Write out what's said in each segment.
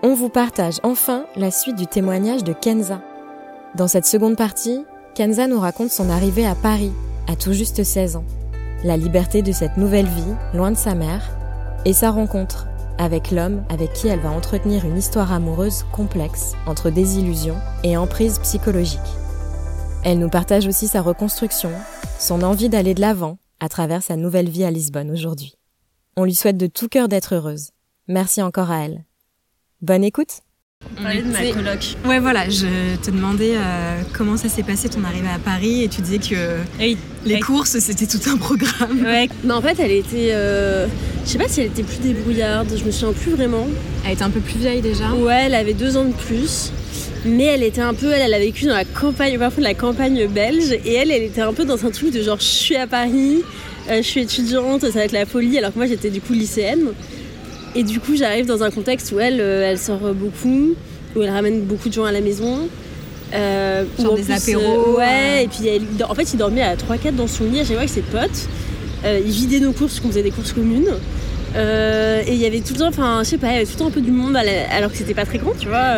On vous partage enfin la suite du témoignage de Kenza. Dans cette seconde partie, Kenza nous raconte son arrivée à Paris, à tout juste 16 ans, la liberté de cette nouvelle vie, loin de sa mère, et sa rencontre avec l'homme avec qui elle va entretenir une histoire amoureuse complexe entre désillusion et emprise psychologique. Elle nous partage aussi sa reconstruction, son envie d'aller de l'avant à travers sa nouvelle vie à Lisbonne aujourd'hui. On lui souhaite de tout cœur d'être heureuse. Merci encore à elle. Bonne écoute on parlait de ma coloc. Ouais, voilà, je te demandais euh, comment ça s'est passé ton arrivée à Paris et tu disais que les courses c'était tout un programme. Ouais, mais en fait elle était. Euh, je sais pas si elle était plus débrouillarde, je me souviens plus vraiment. Elle était un peu plus vieille déjà Ouais, elle avait deux ans de plus. Mais elle était un peu, elle, elle a vécu dans la campagne, parfois de la campagne belge, et elle, elle était un peu dans un truc de genre je suis à Paris, euh, je suis étudiante, ça va être la folie, alors que moi j'étais du coup lycéenne. Et du coup, j'arrive dans un contexte où elle, euh, elle sort beaucoup, où elle ramène beaucoup de gens à la maison. Euh, Genre des apéros. Euh, ouais, et puis en fait, il dormait à 3-4 dans son lit fois avec ses potes. il vidait nos courses, qu'on faisait des courses communes. et il y avait tout le temps, enfin, je sais pas, il y avait tout le temps un peu du monde, alors que c'était pas très grand, tu vois.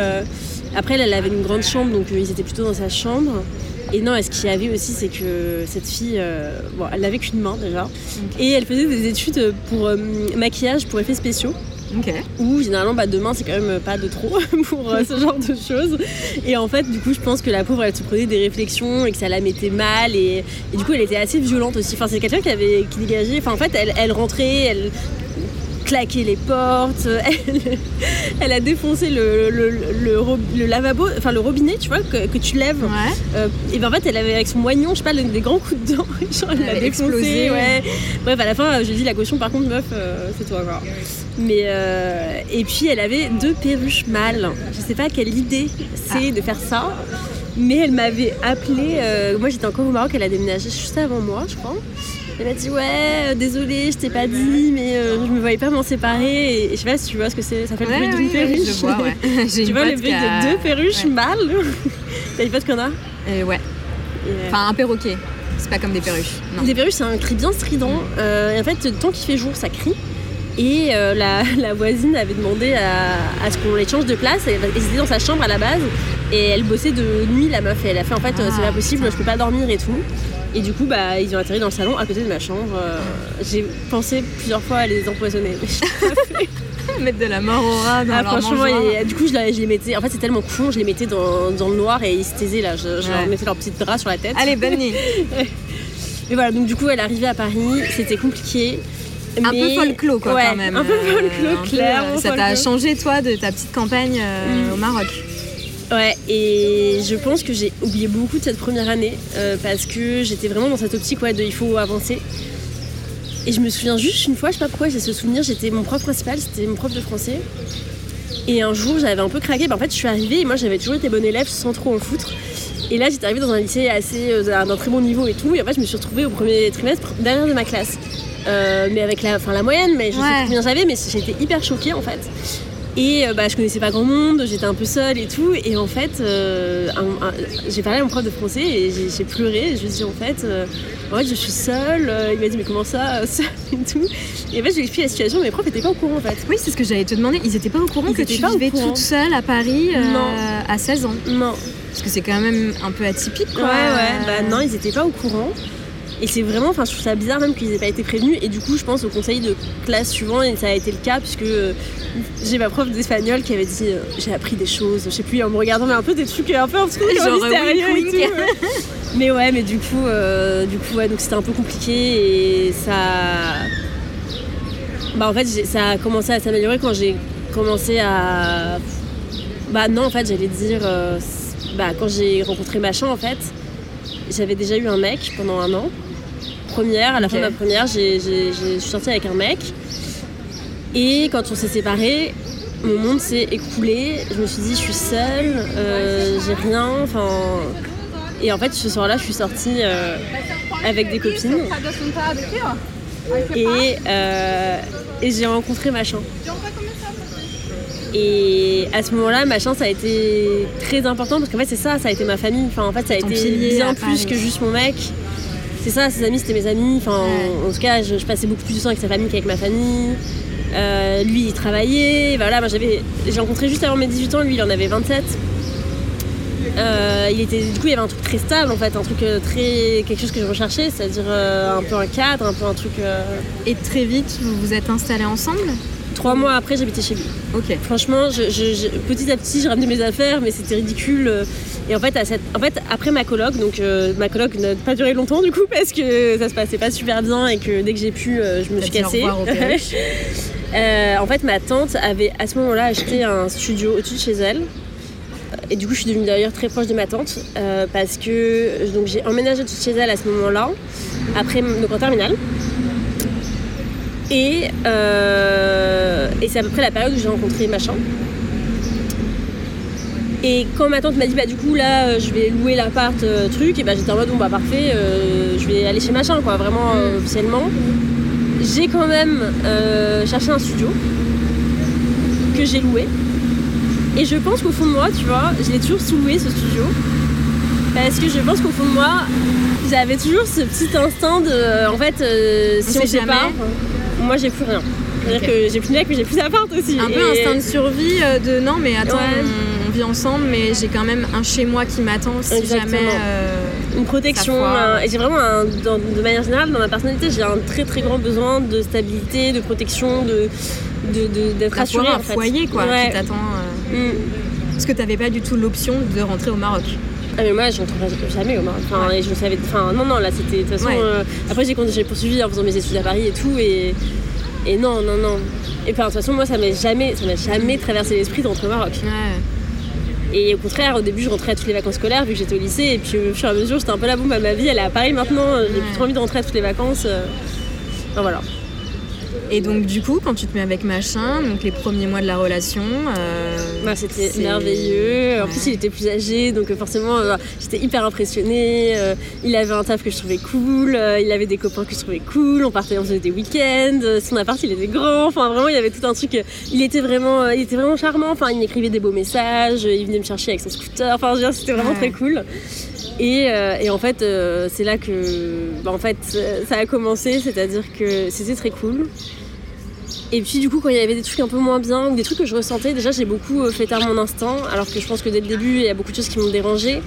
après, elle, elle avait une grande chambre, donc ils étaient plutôt dans sa chambre. Et non, et ce qu'il y avait aussi, c'est que cette fille, bon, elle n'avait qu'une main déjà, et elle faisait des études pour maquillage, pour effets spéciaux. Ou généralement, bah, demain, c'est quand même pas de trop pour euh, ce genre de choses. Et en fait, du coup, je pense que la pauvre, elle se prenait des réflexions et que ça la mettait mal. Et, du coup, elle était assez violente aussi. Enfin, c'est quelqu'un qui avait qui dégageait. Enfin, en fait, elle, elle rentrait, elle claquer les portes, elle, a défoncé le, le, lavabo, enfin le robinet, tu vois, que, tu lèves. Euh, et ben en fait, elle avait avec son moignon, je sais pas, des grands coups de dents, genre elle l'a défoncé. Ouais. Bref, à la fin, je dis la caution, par contre, meuf, euh, c'est toi, quoi. Mais euh, et puis elle avait deux perruches mâles. Je sais pas quelle idée c'est ah. de faire ça, mais elle m'avait appelé. moi, j'étais encore au Maroc, elle a déménagé juste avant moi, je crois. Elle m'a dit ouais, euh, désolée, je t'ai pas dit, mais euh, je me voyais pas m'en séparer. Et, je sais pas si tu vois ce que c'est. Ça fait le bruit d'une perruche. Je vois, ouais. tu vois le bruit de deux perruches mâles? T'as une pote qu'on a? Euh, Ouais. Enfin un perroquet. C'est pas comme des perruches. Non. Des perruches, c'est un cri bien strident. et en fait, tant qu'il fait jour, ça crie. Et la, la, voisine avait demandé à, à ce qu'on les change de place. Elle, était dans sa chambre à la base. Et elle bossait de nuit, la meuf. Et elle a fait en fait, c'est pas ah, possible, je peux pas dormir et tout. Et du coup, bah, ils ont atterri dans le salon à côté de ma chambre. Euh, j'ai pensé plusieurs fois à les empoisonner, mais je Mettre de la mort au rat dans ah, leur franchement, et, du coup, je, les mettais. En fait, c'est tellement con, je les mettais dans, dans, le noir et ils se taisaient là. Je, leur mettais leur petite drap sur la tête. Allez, bonne nuit. et voilà, donc du coup, elle arrivait à Paris, c'était compliqué. Un peu folklore quoi quand même. Un peu folklore, clair. Ça t'a changé toi de ta petite campagne euh, mm. au Maroc Ouais, et je pense que j'ai oublié beaucoup de cette première année euh, parce que j'étais vraiment dans cette optique ouais, de il faut avancer. Et je me souviens juste une fois, je sais pas pourquoi j'ai ce souvenir, j'étais mon prof principal, c'était mon prof de français. Et un jour j'avais un peu craqué, bah, en fait je suis arrivée et moi j'avais toujours été bonne élève sans trop en foutre. Et là j'étais arrivée dans un lycée assez euh, d'un très bon niveau et tout, et en fait je me suis retrouvée au premier trimestre derrière de ma classe. Euh, mais avec la, la moyenne, mais je sais pas combien j'avais, mais j'étais hyper choquée en fait. Et euh, bah, je connaissais pas grand monde, j'étais un peu seule et tout. Et en fait, euh, j'ai parlé à mon prof de français et j'ai pleuré. je lui ai dit en fait, euh, je suis seule. Il m'a dit mais comment ça, seule et tout. Et en fait, je lui ai expliqué la situation, mais mes profs n'étaient pas au courant en fait. Oui, c'est ce que j'allais te demander. Ils étaient pas au courant que tu vivais toute seule à Paris à 16 ans. Non. Parce que c'est quand même un peu atypique quoi. Ouais, ouais. Bah non, ils étaient pas au courant. Et c'est vraiment, enfin, je trouve ça bizarre même qu'ils aient pas été prévenus. Et du coup, je pense au conseil de classe suivant, et ça a été le cas, puisque euh, j'ai ma prof d'espagnol qui avait dit euh, J'ai appris des choses, je sais plus, en me regardant, mais un peu des trucs un peu en truc, genre oui, et tout. mais ouais, mais du coup, euh, du coup, ouais, donc c'était un peu compliqué et ça. Bah, en fait, ça a commencé à s'améliorer quand j'ai commencé à. Bah, non, en fait, j'allais dire. bah, quand j'ai rencontré Machin, en fait, j'avais déjà eu un mec pendant un an première, à la fin de ma première, je suis sortie avec un mec. Et quand on s'est séparés, mon monde s'est écroulé. Je me suis dit, je suis seule, euh, j'ai rien. Enfin, et en fait, ce soir-là, je suis sortie euh, avec des copines. Et, euh, et j'ai rencontré Machin. Et à ce moment-là, Machin, ça a été très important parce qu'en fait, c'est ça, ça a été ma famille. Enfin, en fait, ça a été bien plus que juste mon mec. C'est ça, ses amis, c'était mes amis. Enfin, Ouais. en tout cas, je, je passais beaucoup plus de temps avec sa famille qu'avec ma famille. Euh, lui, il travaillait. Voilà, moi, j'avais, j'ai rencontré juste avant mes 18 ans. Lui, il en avait 27. Euh, il était, du coup, il y avait un truc très stable en fait, un truc euh, très. quelque chose que je recherchais, c'est-à-dire euh, un peu un cadre, un peu un truc. Et très vite, vous vous êtes installés ensemble? Trois mois après, j'habitais chez lui. Ok. Franchement, je, je- je- petit à petit, j'ai ramené mes affaires, mais c'était ridicule. Et en fait, à cette- en fait, après ma coloc, donc euh, ma coloc n'a pas duré longtemps du coup parce que ça se passait pas super bien et que dès que j'ai pu, euh, je me suis cassée. Euh, en fait, ma tante avait à ce moment-là acheté un studio au-dessus de chez elle. Et du coup, je suis devenue d'ailleurs très proche de ma tante euh, parce que donc j'ai emménagé au-dessus de chez elle à ce moment-là, après donc en terminale. Et, euh, et c'est à peu près la période où j'ai rencontré machin. Et quand ma tante m'a dit bah du coup là euh, je vais louer l'appart euh, truc et bah j'étais en mode bon bah parfait euh, je vais aller chez machin quoi vraiment euh, officiellement j'ai quand même cherché un studio que j'ai loué. Et je pense qu'au fond de moi, tu vois, je l'ai toujours sous-loué ce studio. Parce que je pense qu'au fond de moi, j'avais toujours ce petit instinct de. En fait, euh, si On on, sait se sépare, moi j'ai plus rien. C'est-à-dire que j'ai plus de mec, mais j'ai plus d'appart aussi. Un peu instinct de survie euh, de non mais attends Ouais. on, on vit ensemble mais j'ai quand même un chez moi qui m'attend si Exactement. jamais euh, une protection. Un- et j'ai vraiment, un- dans- de manière générale, dans ma personnalité, j'ai un très très grand besoin de stabilité, de protection, de d'être d'avoir rassurée. un en fait. foyer quoi Ouais. qui t'attend euh, Mm. parce que t'avais pas du tout l'option de rentrer au Maroc. Ah mais moi je rentrerai jamais au Maroc. Enfin, et je savais. Enfin non non là c'était de toute façon. Ouais. euh, après j'ai poursuivi en faisant mes études à Paris et tout et et non non non. Et puis de toute façon moi ça m'est jamais ça m'a jamais traversé l'esprit de rentrer au Maroc. Ouais. Et au contraire au début je rentrais à toutes les vacances scolaires vu que j'étais au lycée et puis au fur et à mesure j'étais un peu la bombe à ma vie elle est à Paris maintenant j'ai plus trop envie de rentrer à toutes les vacances. euh. Enfin voilà. Et donc du coup quand tu te mets avec machin donc les premiers mois de la relation euh, Bah, c'était merveilleux. En plus, il était plus âgé, donc euh, forcément, euh, j'étais hyper impressionnée. Euh, il avait un taf que je trouvais cool. il avait des copains que je trouvais cool. On partait, on faisait des week-ends. Son appart, il était grand. Enfin, vraiment, il y avait tout un truc. Il était vraiment, il était vraiment charmant. Enfin, il m'écrivait des beaux messages. Il venait me chercher avec son scooter. Enfin, c'était vraiment Ouais. très cool. Et, euh, et en fait, euh, c'est là que, bah, en fait, ça a commencé. C'est-à-dire que c'était très cool. Et puis du coup quand il y avait des trucs un peu moins bien ou des trucs que je ressentais, déjà j'ai beaucoup euh, fait taire mon instinct alors que je pense que dès le début il y a beaucoup de choses qui m'ont dérangé.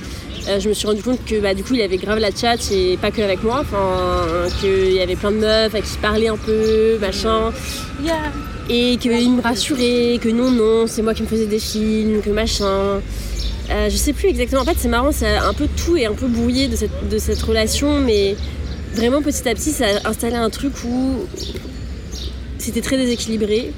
Euh, je me suis rendu compte que bah, du coup il avait grave la chat et pas que avec moi, enfin qu'il y avait plein de meufs à qui parlais un peu, machin. Et qu'il me rassurait, que non non c'est moi qui me faisais des films, que machin. Euh, je sais plus exactement, en fait c'est marrant, c'est un peu tout et un peu brouillé de cette, relation mais vraiment petit à petit ça a installé un truc où c'était très déséquilibré.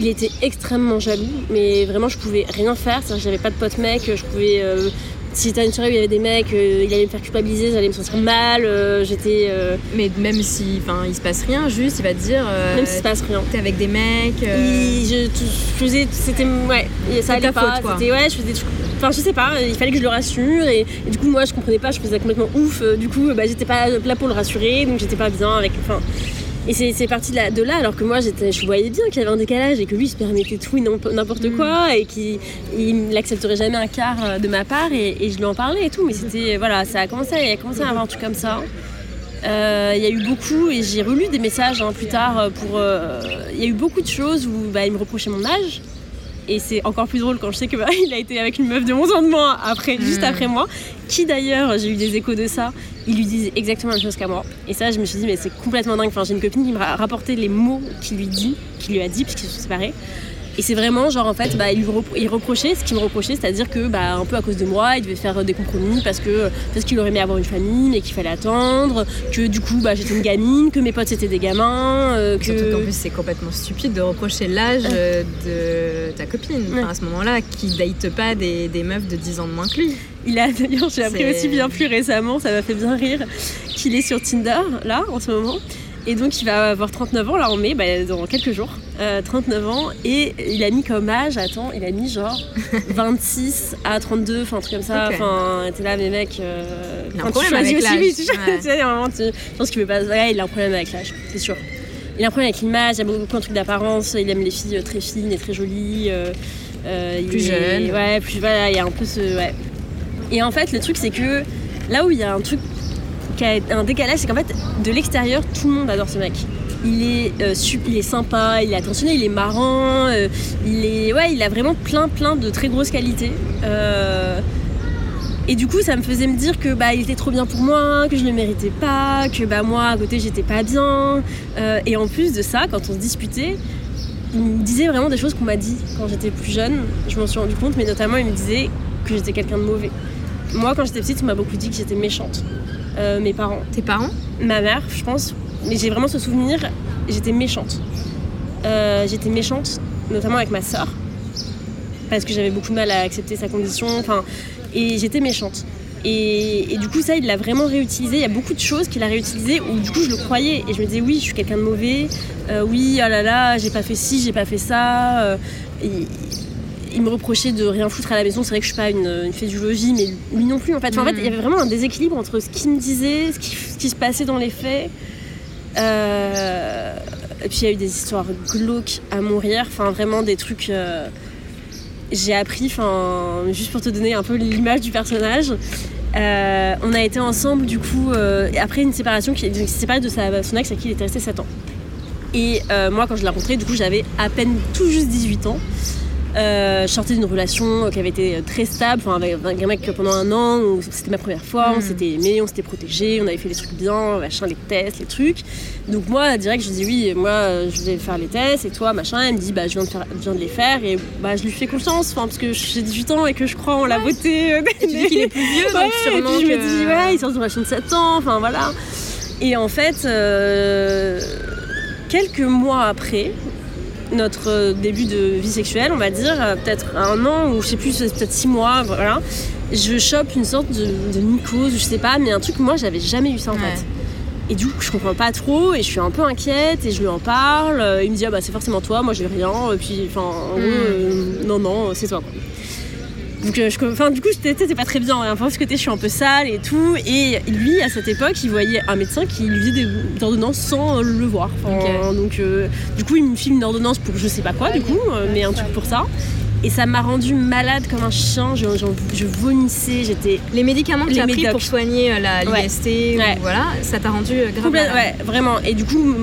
Il était extrêmement jaloux, mais vraiment je pouvais rien faire. J'avais pas de pote mec, je pouvais. euh, si c'était une soirée où il y avait des mecs, euh, il allait me faire culpabiliser, j'allais me sentir mal. euh, J'étais. euh, mais même si il se passe rien juste il va te dire même s'il se passe rien. t'es avec des mecs Il- je, je faisais. C'était. Ouais, ça allait ta pas. faute, quoi. Ouais, je faisais des. Enfin, je sais pas, il fallait que je le rassure. Et, et du coup, moi, je comprenais pas, je faisais complètement ouf. Du coup, bah, j'étais pas là pour le rassurer, donc j'étais pas bien avec. Enfin. Et c'est parti de, là- de là, alors que moi, je voyais bien qu'il y avait un décalage et que lui, il se permettait tout n'importe Mm. quoi et qu'il il n'accepterait jamais un quart euh, de ma part. Et, et je lui en parlais et tout, mais c'était. Voilà, ça a commencé, il a commencé à avoir un truc comme ça. Euh, Il y a eu beaucoup, et j'ai relu des messages hein, plus tard euh, pour. euh, Il y a eu beaucoup de choses où bah, il me reprochait mon âge. Et c'est encore plus drôle quand je sais que bah, il a été avec une meuf de 11 ans de moins après, juste Mm. après moi, qui d'ailleurs, j'ai eu des échos de ça, ils lui disent exactement la même chose qu'à moi. Et ça, je me suis dit, mais c'est complètement dingue. Enfin, j'ai une copine qui me ra- rapportait les mots qu'il lui dit, qu'il lui a dit, puisqu'ils se sont séparés. Et c'est vraiment genre en fait, bah, il, repro- il reprochait ce qu'il me reprochait, c'est-à-dire que bah, un peu à cause de moi, il devait faire euh, des compromis parce que parce qu'il aurait aimé avoir une famille, mais qu'il fallait attendre, que du coup bah, j'étais une gamine, que mes potes c'était des gamins, euh, Surtout qu'en que plus c'est complètement stupide de reprocher l'âge euh, de ta copine enfin, à ce moment-là qui date pas des, des meufs de 10 ans de moins que lui. il a d'ailleurs j'ai appris aussi bien plus récemment, ça m'a fait bien rire, qu'il est sur Tinder là en ce moment. Et donc il va avoir 39 ans là en mai, bah, dans quelques jours. 39 ans. Et il a mis comme âge, attends, il a mis genre 26 à 32, enfin un truc comme ça. Enfin, t'es là, mais mec. il a un problème avec l'âge. Tu, je pense qu'il veut pas. Ouais, il a un problème avec l'âge, c'est sûr. Il a un problème avec l'image, il y a beaucoup de trucs d'apparence, il aime les filles très fines et très jolies. Euh, plus jeune. Ouais, plus voilà, il y a un peu ce. Ouais. Et en fait, le truc, c'est que là où il y a un truc un décalage, c'est qu'en fait, de l'extérieur, tout le monde adore ce mec. Il est, euh, il est sympa, il est attentionné, il est marrant, euh, il est, ouais, il a vraiment plein, plein de très grosses qualités. et du coup, ça me faisait me dire que bah, il était trop bien pour moi, que je ne le méritais pas, que bah, moi, à côté, j'étais pas bien. et en plus de ça, quand on se disputait, il me disait vraiment des choses qu'on m'a dit quand j'étais plus jeune. Je m'en suis rendu compte, mais notamment il me disait que j'étais quelqu'un de mauvais. Moi, quand j'étais petite, on m'a beaucoup dit que j'étais méchante. Euh, mes parents. Tes parents? Ma mère, je pense. Mais j'ai vraiment ce souvenir, j'étais méchante. Euh, j'étais méchante, notamment avec ma soeur, parce que j'avais beaucoup de mal à accepter sa condition. Enfin, et j'étais méchante. Et, du coup, ça, il l'a vraiment réutilisé. Il y a beaucoup de choses qu'il a réutilisées où du coup, je le croyais. Et je me disais, oui, je suis quelqu'un de mauvais. Euh, oui, oh là là, j'ai pas fait ci, j'ai pas fait ça. Il me reprochait de rien foutre à la maison. C'est vrai que je suis pas une, une fée du logis, mais lui non plus. En fait, en fait, il y avait vraiment un déséquilibre entre ce qu'il me disait, ce qui, se passait dans les faits. Euh, et puis il y a eu des histoires glauques à mourir. Enfin, vraiment des trucs j'ai appris, enfin, juste pour te donner un peu l'image du personnage, euh, on a été ensemble du coup euh, après une séparation qui s'est séparé de sa, son ex à qui il était resté 7 ans. Et euh, moi quand je l'ai rencontré, du coup j'avais à peine tout juste 18 ans. Euh, je sortais d'une relation qui avait été très stable, enfin, avec un mec pendant un an, c'était ma première fois, on hmm. s'était aimé, on s'était protégé, on avait fait des trucs bien, machin, les tests, les trucs. Donc moi, direct, je dis oui, moi je vais faire les tests, et toi, machin, elle me dit bah je viens de, faire, viens de les faire, et bah je lui fais confiance, parce que j'ai 18 ans et que je crois en la beauté. Euh, et tu dis qu'il est plus vieux, donc sûrement. Et puis je me dis ouais, il sort d'une relation de 7 ans, enfin voilà. Et en fait, euh, quelques mois après, notre euh, début de vie sexuelle, on va dire, euh, peut-être un an ou je sais plus, peut-être six mois, voilà, je chope une sorte de, de mycose, je sais pas, mais un truc que moi j'avais jamais eu ça en fait. Et du coup, je comprends pas trop et je suis un peu inquiète et je lui en parle. Euh, il me dit, ah bah c'est forcément toi, moi j'ai rien. Et puis, enfin, en gros, hmm. non, non, c'est toi. Quoi. Donc, euh, je, enfin, du coup, c'était pas très bien. Hein. Parce que je suis un peu sale et tout. Et lui, à cette époque, il voyait un médecin qui lui faisait des ordonnances sans le voir. Donc, euh, du coup, il me filme une ordonnance pour je sais pas quoi, du coup, euh, mais un truc pour ça. Et ça m'a rendu malade comme un chien. Je, je, vomissais. J'étais. Les médicaments que tu as pris pour soigner la l'IST, voilà, ça t'a rendu grave malade. Ouais, vraiment. Et du coup,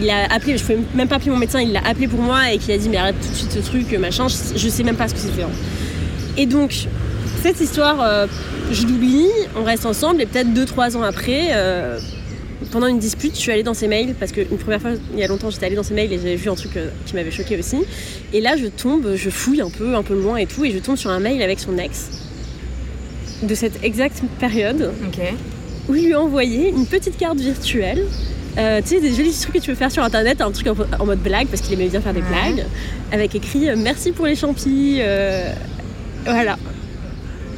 il a appelé. Je pouvais même pas appeler mon médecin. Il l'a appelé pour moi et qui a dit mais arrête tout de suite ce truc, machin. Je, je sais même pas ce que c'était. Hein. Et donc, cette histoire, euh, je l'oublie, on reste ensemble et peut-être 2-3 ans après, euh, pendant une dispute, je suis allée dans ses mails parce qu'une première fois, il y a longtemps, j'étais allée dans ses mails et j'avais vu un truc euh, qui m'avait choqué aussi. Et là, je tombe, je fouille un peu, un peu loin et tout, et je tombe sur un mail avec son ex de cette exacte période. Où il lui a envoyé une petite carte virtuelle tu sais, des jolis trucs que tu peux faire sur internet, un truc en, mode blague, parce qu'il aimait bien faire des blagues, avec écrit Merci pour les champis, voilà.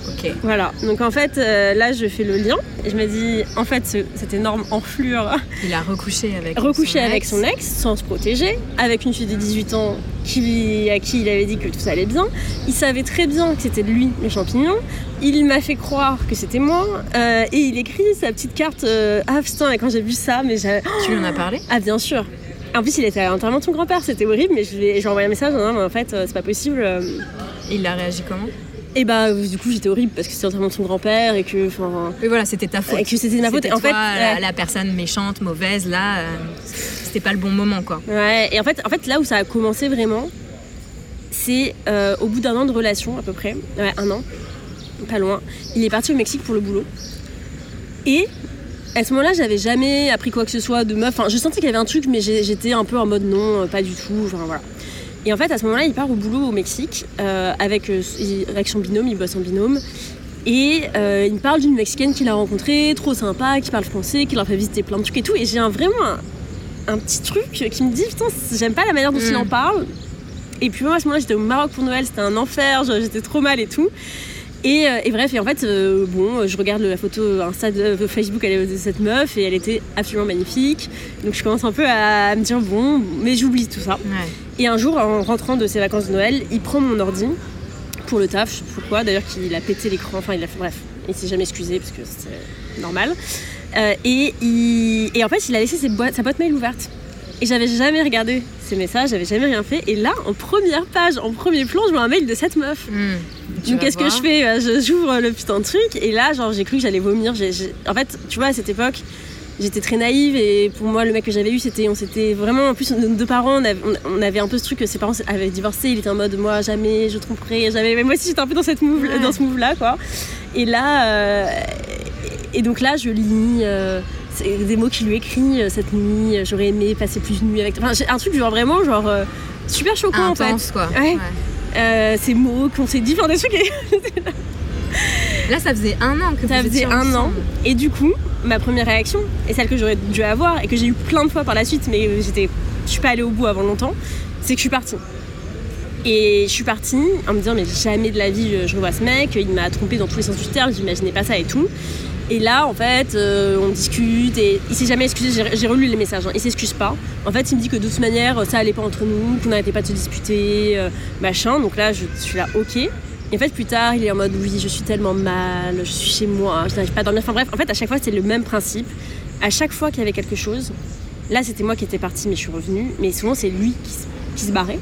Ok. Voilà. Donc en fait, euh, là, je fais le lien et je me dis, en fait, cette énorme enflure. Il a recouché avec. Recouché son avec ex. son ex, sans se protéger, avec une fille de 18 ans qui, à qui il avait dit que tout allait bien. Il savait très bien que c'était de lui le champignon. Il m'a fait croire que c'était moi. Euh, et il écrit sa petite carte. Euh, ah putain, et quand j'ai vu ça, mais j'ai. Tu lui en as parlé? Ah bien sûr. En plus, il était à l'enterrement de son grand-père, c'était horrible, mais je lui ai envoyé un message non, mais en fait, c'est pas possible. Et il a réagi comment et bah du coup j'étais horrible parce que c'était entièrement son grand-père et que enfin. Et voilà c'était ta faute. Et que c'était ma faute. en fait la, personne méchante, mauvaise là, euh, c'était pas le bon moment quoi. Ouais. Et en fait en fait là où ça a commencé vraiment, c'est euh, au bout d'un an de relation à peu près, ouais un an, pas loin. Il est parti au Mexique pour le boulot. Et à ce moment-là, j'avais jamais appris quoi que ce soit de meuf. Enfin, je sentais qu'il y avait un truc, mais j'étais un peu en mode non, pas du tout. Enfin voilà. Et en fait, à ce moment-là, il part au boulot au Mexique euh, avec, euh, avec son binôme, il bosse en binôme. Et euh, il me parle d'une Mexicaine qu'il a rencontrée, trop sympa, qui parle français, qui leur fait visiter plein de trucs et tout. Et j'ai vraiment un, petit truc qui me dit, putain, j'aime pas la manière dont il mm. en parle. Et puis moi, à ce moment-là, j'étais au Maroc pour Noël, c'était un enfer, j'étais trop mal et tout. Et, euh, et bref, et en fait, euh, bon, je regarde la photo Insta de Facebook de cette meuf et elle était absolument magnifique. Donc je commence un peu à me dire bon, mais j'oublie tout ça. Ouais. Et un jour, en rentrant de ses vacances de Noël, il prend mon ordi pour le taf, je sais pas pourquoi, d'ailleurs qu'il a pété l'écran, enfin il a fait bref, il s'est jamais excusé parce que c'est normal. Euh, et, il- et en fait, il a laissé ses boîtes- sa boîte mail ouverte. Et j'avais jamais regardé ses messages, j'avais jamais rien fait. Et là, en première page, en premier plan, je vois un mail de cette meuf. Hmm. Donc qu'est-ce que je fais Euh, Je- J'ouvre le putain de truc et là, genre, j'ai cru que j'allais vomir. J'ai- j'ai- En fait, tu vois, à cette époque, j'étais très naïve et pour moi, le mec que j'avais eu, c'était, on s'était vraiment, en plus, nos deux parents, on avait, on- on avait un peu ce truc que ses parents avaient divorcé. Il était en mode, moi, jamais, je tromperai, jamais. Mais moi aussi, j'étais un peu dans cette move, Ouais. dans ce move-là, quoi. Et là, euh, et donc là, je lis. euh, des mots qu'il lui écrit euh, cette nuit, euh, j'aurais aimé passer plus de nuit avec toi. Enfin, un truc genre vraiment genre euh, super choquant en fait. Quoi. Ouais. Euh, ces mots qu'on s'est dit, enfin des trucs Là, ça faisait un an que Ça faisait un an. Et du coup, ma première réaction, et celle que j'aurais dû avoir, et que j'ai eu plein de fois par la suite, mais j'étais, je suis pas allée au bout avant longtemps, c'est que je suis partie. Et je suis partie en me disant, mais jamais de la vie je, je revois ce mec, il m'a trompé dans tous les sens du terme, j'imaginais pas ça et tout. Et là, en fait, euh, on discute et il s'est jamais excusé. J'ai- relu les messages. hein, il s'excuse pas. En fait, il me dit que de toute manière, ça allait pas entre nous, qu'on n'arrêtait pas de se disputer, euh, machin. Donc là, je, suis là, ok. Et en fait, plus tard, il est en mode oui, je suis tellement mal, je suis chez moi, je n'arrive pas à dormir. Enfin bref, en fait, à chaque fois, c'était le même principe. À chaque fois qu'il y avait quelque chose, là, c'était moi qui étais partie, mais je suis revenue. Mais souvent, c'est lui qui se barrait.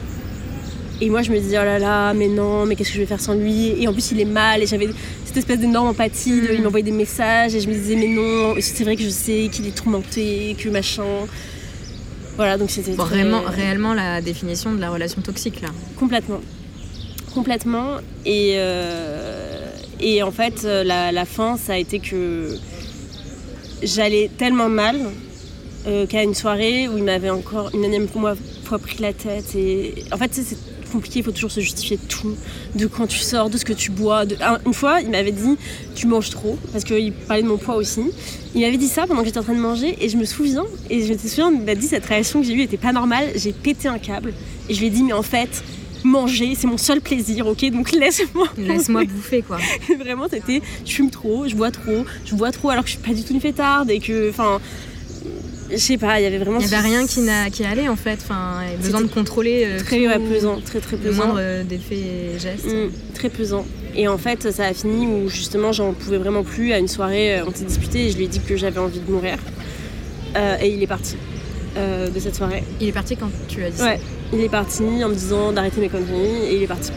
Et moi, je me disais, oh là là, mais non, mais qu'est-ce que je vais faire sans lui? Et en plus, il est mal. Et j'avais cette espèce d'énorme empathie. de- Mm. il m'envoyait des messages. Et je me disais, mais non, c'est vrai que je sais qu'il est tourmenté, que machin. Voilà, donc c'était. Bon, très- réellement, réellement la définition de la relation toxique, là. Complètement. Complètement. Et, euh, et en fait, euh, la, la fin, ça a été que j'allais tellement mal euh, qu'à une soirée où il m'avait encore une énième fois, pris la tête. Et en fait, c'est compliqué, il faut toujours se justifier de tout, de quand tu sors, de ce que tu bois. de- Une fois, il m'avait dit Tu manges trop, parce qu'il parlait de mon poids aussi. Il m'avait dit ça pendant que j'étais en train de manger, et je me souviens, et je me souviens, il m'a dit cette réaction que j'ai eue était pas normale. J'ai pété un câble, et je lui ai dit Mais en fait, manger, c'est mon seul plaisir, ok Donc laisse-moi. Laisse-moi bouffer, quoi. Vraiment, c'était je fume trop, je bois trop, je bois trop alors que je suis pas du tout une fêtarde et que, enfin, je sais pas, il y avait vraiment. Il n'y avait rien qui, n'a- qui allait, en fait. Enfin, besoin de contrôler euh, Très ouais, pesant, très très le pesant. moindre euh, d'effet et geste. Mm, très pesant. Et en fait, ça a fini où justement j'en pouvais vraiment plus. À une soirée, euh, on s'est disputé et je lui ai dit que j'avais envie de mourir. Euh, et il est parti euh, de cette soirée. Il est parti quand tu as dit ça Ouais, il est parti en me disant d'arrêter mes conneries et il est parti.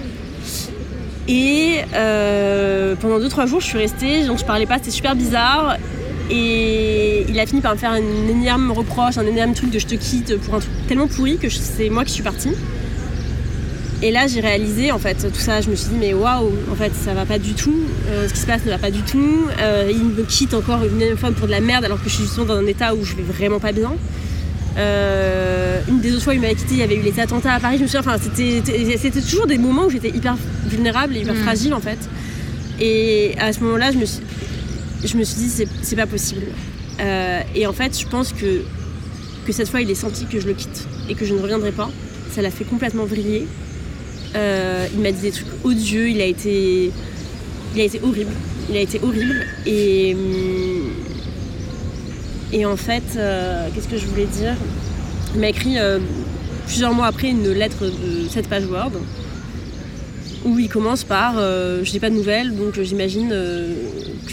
Et euh, pendant 2-3 jours, je suis restée, donc je parlais pas, c'était super bizarre. Et il a fini par me faire un énième reproche, un énième truc de je te quitte pour un truc tellement pourri que c'est moi qui suis partie. Et là, j'ai réalisé en fait tout ça. Je me suis dit, mais waouh, en fait, ça va pas du tout. Euh, ce qui se passe ne va pas du tout. Euh, il me quitte encore une fois pour de la merde alors que je suis justement dans un état où je vais vraiment pas bien. Euh, une des autres fois, il m'avait quitté, il y avait eu les attentats à Paris. Je me souviens, enfin, c'était, c'était- c'était toujours des moments où j'étais hyper vulnérable et hyper Mm. fragile en fait. Et à ce moment-là, je me suis, je me suis dit, c'est, pas possible. Euh, et en fait, je pense que, que cette fois, il est senti que je le quitte et que je ne reviendrai pas. Ça l'a fait complètement vriller. Euh, il m'a dit des trucs odieux, il a été, il a été horrible. Il a été horrible. Et, hum, et en fait, euh, qu'est-ce que je voulais dire? Il m'a écrit plusieurs mois après une lettre de 7 pages Word où il commence par euh, Je n'ai pas de nouvelles, donc euh, j'imagine euh,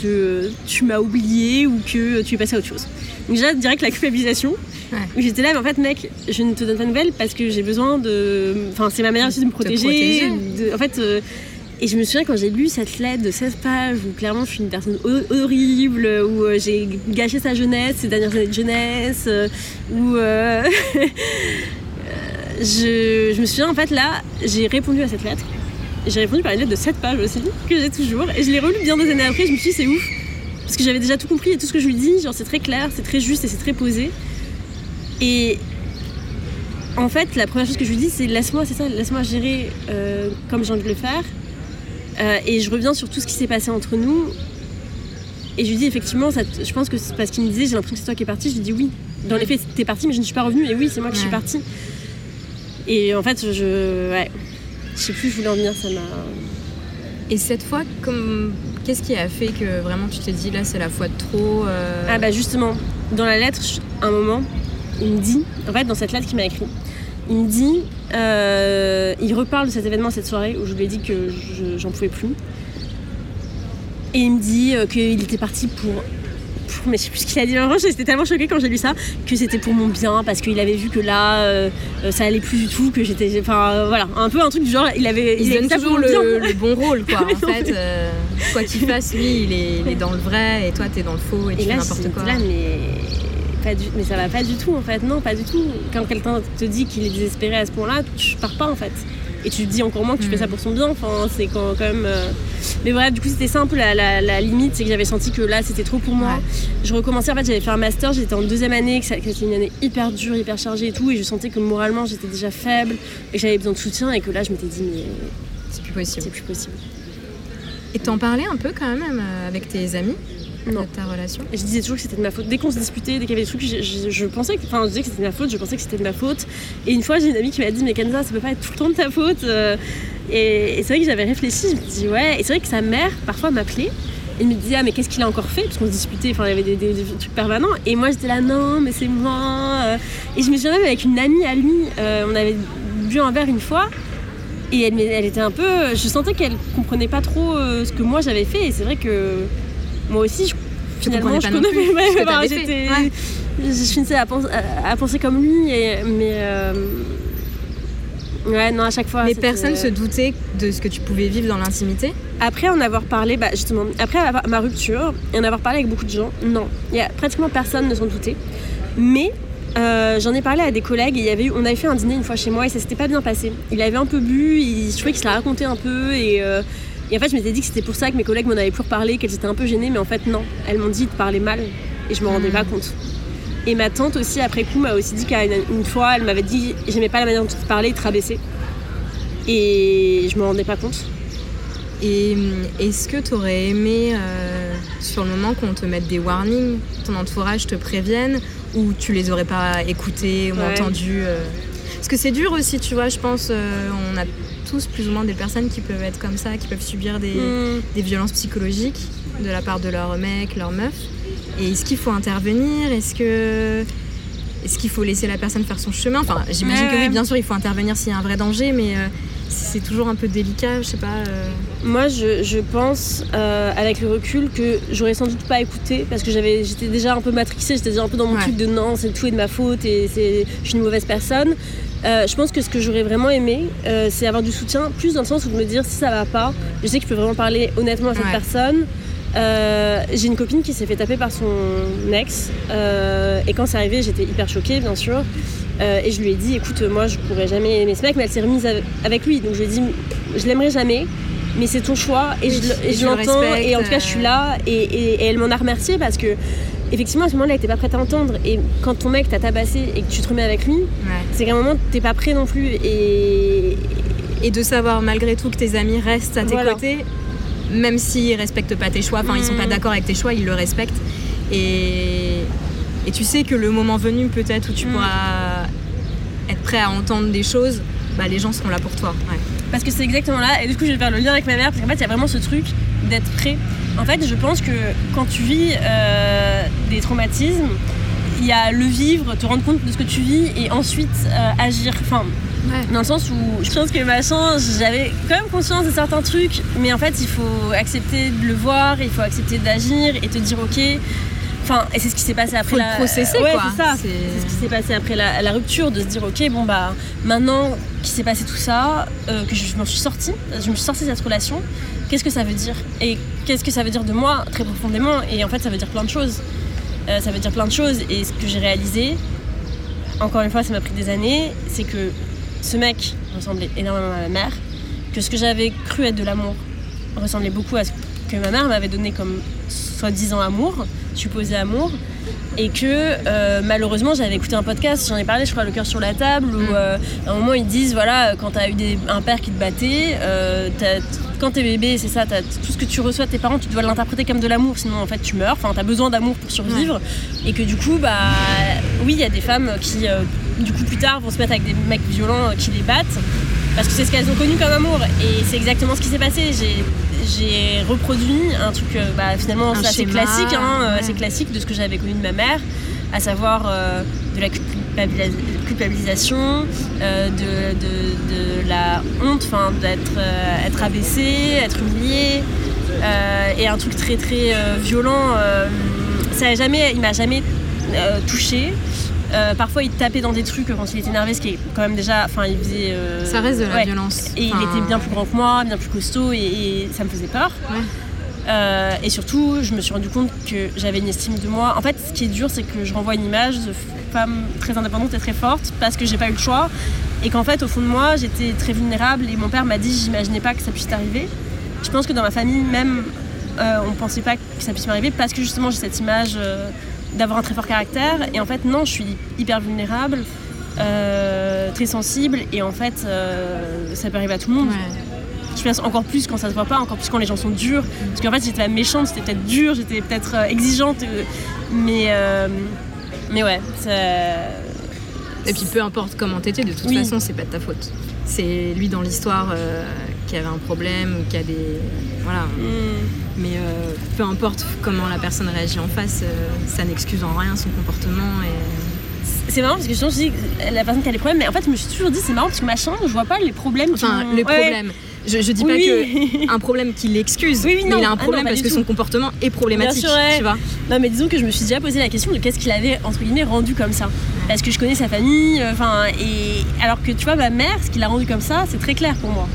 que tu m'as oublié ou que tu es passé à autre chose. Donc, déjà, direct la culpabilisation. Ouais. Où J'étais là, mais en fait, mec, je ne te donne pas de nouvelles parce que j'ai besoin de. Enfin, c'est ma manière aussi de me protéger. protéger. de- En fait. euh, et je me souviens quand j'ai lu cette lettre de 16 pages où clairement je suis une personne ho- horrible, où j'ai gâché sa jeunesse, ses dernières années de jeunesse, où je, je me souviens en fait là, j'ai répondu à cette lettre. J'ai répondu par une lettre de 7 pages aussi, que j'ai toujours. Et je l'ai relue bien des années après, je me suis dit c'est ouf. Parce que j'avais déjà tout compris et tout ce que je lui dis, genre c'est très clair, c'est très juste et c'est très posé. Et en fait, la première chose que je lui dis, c'est laisse-moi, c'est ça, laisse-moi gérer euh, comme j'ai envie de le faire. Euh, et je reviens sur tout ce qui s'est passé entre nous. Et je lui dis effectivement, ça je pense que c'est parce qu'il me disait j'ai l'impression que c'est toi qui es parti. Je lui dis oui. Dans les faits, t'es parti, mais je ne suis pas revenue. Et oui, c'est moi qui suis partie. Et en fait, je. Ouais. Je sais plus je voulais en venir, ça m'a. Et cette fois, comme... qu'est-ce qui a fait que vraiment tu t'es dit là c'est la fois de trop euh Ah bah justement, dans la lettre, un moment, il me dit, en fait dans cette lettre qu'il m'a écrit, il me dit, euh, il reparle de cet événement, cette soirée où je lui ai dit que j'en pouvais plus. Et il me dit euh, qu'il était parti pour mais je sais plus ce qu'il a dit. En j'étais tellement choquée quand j'ai lu ça que c'était pour mon bien parce qu'il avait vu que là, euh, ça allait plus du tout, que j'étais. Enfin, voilà, un peu un truc du genre, il avait. Il, donne toujours le, bon rôle, quoi. en fait, quoi qu'il fasse, lui, il est, dans le vrai et toi, t'es dans le faux et, tu fais n'importe quoi. Là, mais mais ça va pas du tout en fait, non, pas du tout. Quand quelqu'un te dit qu'il est désespéré à ce point-là, tu pars pas en fait. Et tu te dis encore moins que tu fais ça mm. pour son bien, enfin, c'est quand, même. Euh, mais voilà, du coup, c'était ça un peu la, limite, c'est que j'avais senti que là, c'était trop pour moi. Je recommençais, en fait, j'avais fait un master, j'étais en deuxième année, que c'était une année hyper dure, hyper chargée et tout, et je sentais que moralement, j'étais déjà faible, et que j'avais besoin de soutien, et que là, je m'étais dit, mais. C'est plus possible. C'est plus possible. Et t'en parlais un peu quand même euh, avec tes amis? Non. ta relation Je disais toujours que c'était de ma faute. Dès qu'on se disputait, dès qu'il y avait des trucs, je, pensais que, enfin, je disais que c'était de ma faute, je pensais que c'était de ma faute. Et une fois, j'ai une amie qui m'a dit, mais Kenza, ça peut pas être tout le temps de ta faute. Euh. Et, c'est vrai que j'avais réfléchi, je me dis, ouais. Et c'est vrai que sa mère, parfois, m'appelait. Et me disait, ah, mais qu'est-ce qu'il a encore fait? Parce qu'on se disputait, enfin, il y avait des, trucs permanents. Et moi, j'étais là, non, mais c'est moi. Euh. Et je me souviens même avec une amie à lui, euh, on avait bu un verre une fois. Et elle, elle, était un peu. Je sentais qu'elle comprenait pas trop ce que moi j'avais fait. Et c'est vrai que moi aussi, je, finalement, je connais, mais, j'étais, je finissais à, penser, à, penser comme lui, et, mais euh, ouais, non, à chaque fois. Mais personne se doutait de ce que tu pouvais vivre dans l'intimité. Après en avoir parlé, bah, justement, après ma rupture et en avoir parlé avec beaucoup de gens, non, il y a pratiquement personne ne s'en doutait, mais euh, j'en ai parlé à des collègues et il y avait eu, on avait fait un dîner une fois chez moi et ça s'était pas bien passé. Il avait un peu bu, il, je trouvais qu'il se l'a raconté un peu et euh, et en fait, je m'étais dit que c'était pour ça que mes collègues m'en avaient plus reparlé, qu'elles étaient un peu gênées, mais en fait, non. Elles m'ont dit de parler mal et je me rendais pas hmm. compte. Et ma tante aussi, après coup, m'a aussi dit qu'une fois, elle m'avait dit j'aimais pas la manière dont tu parlais, il te rabaissait. Et je me rendais pas compte. Et hmm, est-ce que tu aurais aimé, euh, sur le moment, qu'on te mette des warnings, ton entourage te prévienne, ou tu les aurais pas écoutés ou entendus euh? Parce que c'est dur aussi, tu vois, je pense, euh, on a tous plus ou moins des personnes qui peuvent être comme ça, qui peuvent subir des, mm. des violences psychologiques de la part de leur mec, leur meuf. Et est-ce qu'il faut intervenir? Est-ce que est-ce qu'il faut laisser la personne faire son chemin Enfin, j'imagine que oui, bien sûr, il faut intervenir s'il y a un vrai danger, mais euh, c'est toujours un peu délicat, je sais pas. Euh. Moi, je, je pense, euh, avec le recul, que j'aurais sans doute pas écouté parce que j'avais, j'étais déjà un peu matrixée, j'étais déjà un peu dans mon truc de non, c'est tout est de ma faute et c'est, je suis une mauvaise personne. Euh, je pense que ce que j'aurais vraiment aimé, c'est avoir du soutien, plus dans le sens où de me dire si ça va pas, je sais que je peux vraiment parler honnêtement à cette personne. Euh, j'ai une copine qui s'est fait taper par son ex. Et quand c'est arrivé j'étais hyper choquée bien sûr. Et je lui ai dit écoute moi je pourrais jamais aimer ce mec mais elle s'est remise avec lui. Donc je lui ai dit je l'aimerai jamais mais c'est ton choix. Et je, l'entends. et en tout cas je suis là. et, et elle m'en a remercié parce que effectivement, à ce moment-là, t'es pas prête à entendre. Et quand ton mec t'a tabassé et que tu te remets avec lui, c'est qu'à un moment, t'es pas prêt non plus. Et... et de savoir malgré tout que tes amis restent à tes côtés, même s'ils respectent pas tes choix, enfin, ils sont pas mm. d'accord avec tes choix, ils le respectent. Et, et tu sais que le moment venu, peut-être, où tu mm. pourras être prêt à entendre des choses, bah, les gens seront là pour toi. Parce que c'est exactement là. Et du coup, je vais faire le lien avec ma mère, parce qu'en fait, il y a vraiment ce truc d'être prêt. En fait, je pense que quand tu vis euh, des traumatismes, il y a le vivre, te rendre compte de ce que tu vis et ensuite euh, agir. Enfin, dans le sens où je pense que machin, j'avais quand même conscience de certains trucs, mais en fait, il faut accepter de le voir, il faut accepter d'agir et te dire ok. Enfin, et c'est ce qui s'est passé après faut la. Le processer, ouais, c'est ça. C'est ce qui s'est passé après la, rupture, de se dire ok, bon bah maintenant qu'il s'est passé tout ça, euh, que je m'en suis sortie, je me suis sortie de cette relation, qu'est-ce que ça veut dire? Et qu'est-ce que ça veut dire de moi très profondément? Et en fait, ça veut dire plein de choses. Euh, ça veut dire plein de choses. Et ce que j'ai réalisé, encore une fois, ça m'a pris des années, c'est que ce mec ressemblait énormément à ma mère, que ce que j'avais cru être de l'amour ressemblait beaucoup à ce que ma mère m'avait donné comme soi-disant amour, supposé amour, et que euh, malheureusement j'avais écouté un podcast, j'en ai parlé je crois le cœur sur la table, où mm. euh, à un moment ils disent voilà quand t'as eu un père qui te battait, quand t'es bébé, c'est ça, tout ce que tu reçois de tes parents, tu dois l'interpréter comme de l'amour, sinon en fait tu meurs, enfin t'as besoin d'amour pour survivre. Et que du coup, bah oui, il y a des femmes qui, euh, du coup, plus tard vont se mettre avec des mecs violents euh, qui les battent. parce que c'est ce qu'elles ont connu comme amour. Et c'est exactement ce qui s'est passé. J'ai reproduit un truc bah, finalement assez classique, hein, assez classique de ce que j'avais connu de ma mère, à savoir de la culpabilisation, euh, de, de, la honte, d'être euh, être abaissé, être humilié. Euh, et un truc très très violent, ça a jamais, il m'a jamais touché. Parfois, il tapait dans des trucs quand il était énervé, ce qui est quand même déjà. Enfin, il faisait. ça reste de la violence. Et il était bien plus grand que moi, bien plus costaud, et, ça me faisait peur. et surtout, je me suis rendu compte que j'avais une estime de moi. En fait, ce qui est dur, c'est que je renvoie une image de femme très indépendante et très forte parce que j'ai pas eu le choix et qu'en fait au fond de moi j'étais très vulnérable et mon père m'a dit j'imaginais pas que ça puisse arriver. Je pense que dans ma famille même euh, on pensait pas que ça puisse m'arriver parce que justement j'ai cette image euh, d'avoir un très fort caractère et en fait non je suis hyper vulnérable, euh, très sensible et en fait ça peut arriver à tout le monde. je pense encore plus quand ça se voit pas, encore plus quand les gens sont durs. Parce qu'en fait, j'étais méchante, j'étais peut-être dure, j'étais peut-être exigeante, mais mais ouais, Et puis peu importe comment t'étais, de toute façon, c'est pas de ta faute. C'est lui dans l'histoire euh, qui avait un problème ou qui a des. Voilà. Mm. Mais euh, peu importe comment la personne réagit en face, euh, ça n'excuse en rien son comportement. Et... C'est marrant parce que je me dis la personne qui a les problèmes, mais en fait, je me suis toujours dit, c'est marrant parce que ma chambre, je vois pas les problèmes. Enfin, les problèmes. Je, je dis pas que un problème qui l'excuse, mais il a un ah problème parce que son comportement est problématique. tu vois. Non, mais disons que je me suis déjà posé la question de qu'est-ce qu'il avait entre guillemets rendu comme ça. Parce que je connais sa famille, euh, enfin, et alors que tu vois, ma mère, ce qu'il a rendu comme ça, c'est très clair pour moi.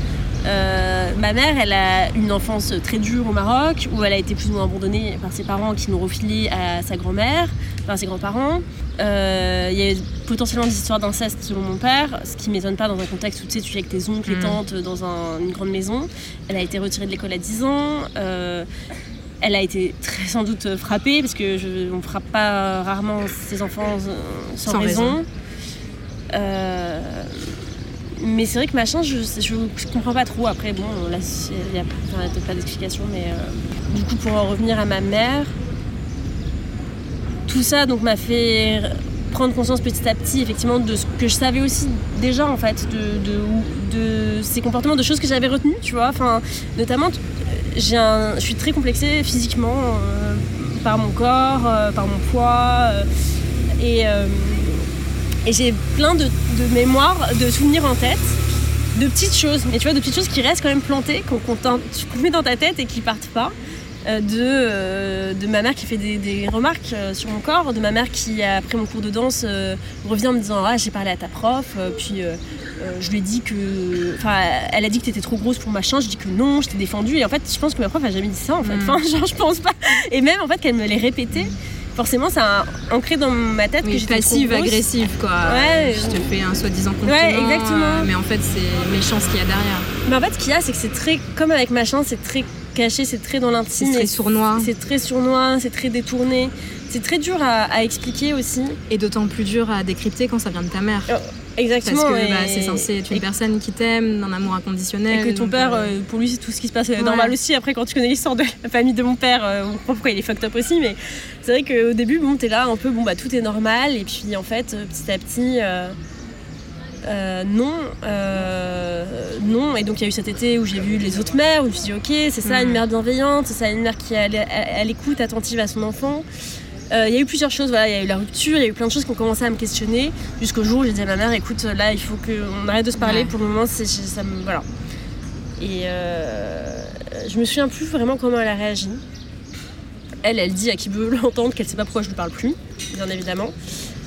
Euh, ma mère, elle a une enfance très dure au Maroc, où elle a été plus ou moins abandonnée par ses parents qui l'ont refilée à sa grand-mère, par ses grands-parents. Euh, il y a potentiellement des histoires d'inceste selon mon père, ce qui ne m'étonne pas dans un contexte où tu sais, tu vis avec tes oncles et mm. tantes dans une grande maison. Elle a été retirée de l'école à 10 ans. Euh, elle a été très sans doute frappée, parce que je, on frappe pas rarement ses enfants sans, raison. Mais c'est vrai que machin, je, je, comprends pas trop. Après, bon, là, il n'y a, pas d'explication, mais du coup, pour en revenir à ma mère, tout ça donc m'a fait prendre conscience petit à petit effectivement de ce que je savais aussi déjà en fait de, de, ces comportements de choses que j'avais retenues tu vois enfin notamment j'ai un, je suis très complexée physiquement euh, par mon corps euh, par mon poids euh, et, et j'ai plein de, de, mémoires de souvenirs en tête de petites choses mais tu vois de petites choses qui restent quand même plantées qu'on qu met dans ta tête et qui partent pas euh, de, euh, de ma mère qui fait des, remarques euh, sur mon corps, de ma mère qui, après mon cours de danse, revient en me disant Ah, j'ai parlé à ta prof, puis je lui ai dit que. Enfin, elle a dit que t'étais trop grosse pour machin, je dis que non, je t'ai défendue. Et en fait, je pense que ma prof a jamais dit ça, en fait. Mm. Enfin, genre, je pense pas. Et même, en fait, qu'elle me l'ait répété forcément ça a ancré dans ma tête que j'étais passive agressive quoi ouais je te fais un soi-disant compliment ouais, exactement. mais en fait c'est méchant ce qu'il y a derrière mais en fait ce qu'il y a c'est que c'est très comme avec machin c'est très caché, c'est très dans l'intime. C'est très sournois. C'est très sournois, c'est très détourné. C'est très dur à, expliquer aussi. Et d'autant plus dur à décrypter quand ça vient de ta mère. Exactement. Parce que bah, c'est censé être une personne qui t'aime, d'un amour inconditionnel. Et que ton père, euh, euh, pour lui, c'est tout ce qui se passe euh, normal aussi. Après, quand tu connais l'histoire de la famille de mon père, on comprend pourquoi il est fucked up aussi. Mais c'est vrai qu'au début, bon, t'es là un peu, bon, bah tout est normal. Et puis, en fait, petit à petit. Euh, non, euh, non. Et donc il y a eu cet été où j'ai vu les autres mères, où je me suis dit ok, c'est ça une mère bienveillante, c'est ça une mère qui est à l'écoute, attentive à son enfant. Euh, il y a eu plusieurs choses, voilà, il y a eu la rupture, il y a eu plein de choses qui ont commencé à me questionner jusqu'au jour où j'ai dit à ma mère écoute, là il faut qu'on arrête de se parler, pour le moment ça me. Voilà. Et je me souviens plus vraiment comment elle a réagi. Elle, elle dit à qui veut l'entendre qu'elle sait pas pourquoi je lui parle plus, bien évidemment,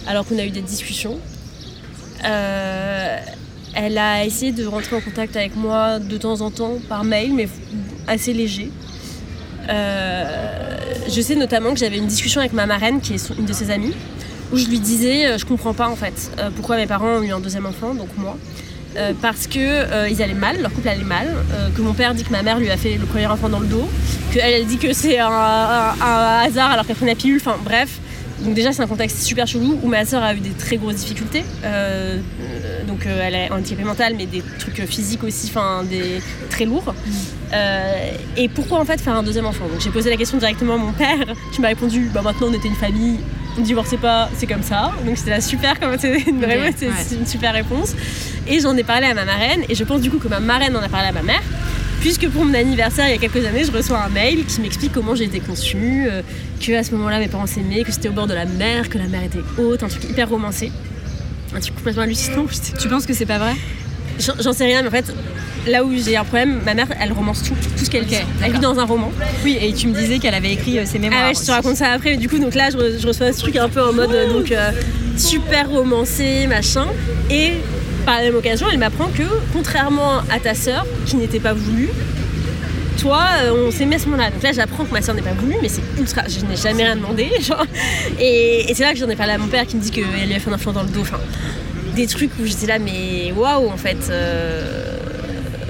alors qu'on a eu des discussions. Euh, elle a essayé de rentrer en contact avec moi de temps en temps par mail, mais assez léger. Euh, je sais notamment que j'avais une discussion avec ma marraine, qui est une de ses amies, où je lui disais, euh, je comprends pas en fait, pourquoi mes parents ont eu un deuxième enfant, donc moi. parce que ils allaient mal, leur couple allait mal, que mon père dit que ma mère lui a fait le premier enfant dans le dos, qu'elle elle dit que c'est un, un, hasard alors qu'elle prenait la pilule, enfin bref, donc déjà c'est un contexte super chelou où ma soeur a eu des très grosses difficultés. Euh, donc euh, elle est handicapée mentale mais des trucs physiques aussi, enfin des très lourds. Euh, et pourquoi en fait faire un deuxième enfant? Donc j'ai posé la question directement à mon père qui m'a répondu bah maintenant on était une famille, divorcez pas, c'est comme ça. Donc c'était super, c'est une, une super réponse. Et j'en ai parlé à ma marraine, et je pense du coup que ma marraine en a parlé à ma mère. Puisque pour mon anniversaire, il y a quelques années, je reçois un mail qui m'explique comment j'ai été conçue, euh, que à ce moment-là, mes parents s'aimaient, que c'était au bord de la mer, que la mer était haute, un truc hyper romancé. Un truc complètement hallucinant. Tu penses que c'est pas vrai? J'en sais rien, mais en fait, là où j'ai un problème, ma mère, elle romance tout, tout ce qu'elle dit. Elle vit dans un roman. Oui, et tu me disais qu'elle avait écrit euh, ses mémoires. Ah ouais, je te raconte ça après. Du coup, donc là, je, reçois ce truc un peu en mode donc euh, super romancé, machin. Et par la même occasion, elle m'apprend que, contrairement à ta sœur, qui n'était pas voulue, toi, euh, on s'aimait à ce moment-là. Donc là, j'apprends que ma soeur n'est pas voulue, mais c'est ultra. Je n'ai jamais rien demandé. Genre. Et, c'est là que j'en ai parlé à mon père qui me dit qu'elle lui a fait un enfant dans le dos. Enfin, des trucs où j'étais là, mais waouh, en fait. Euh,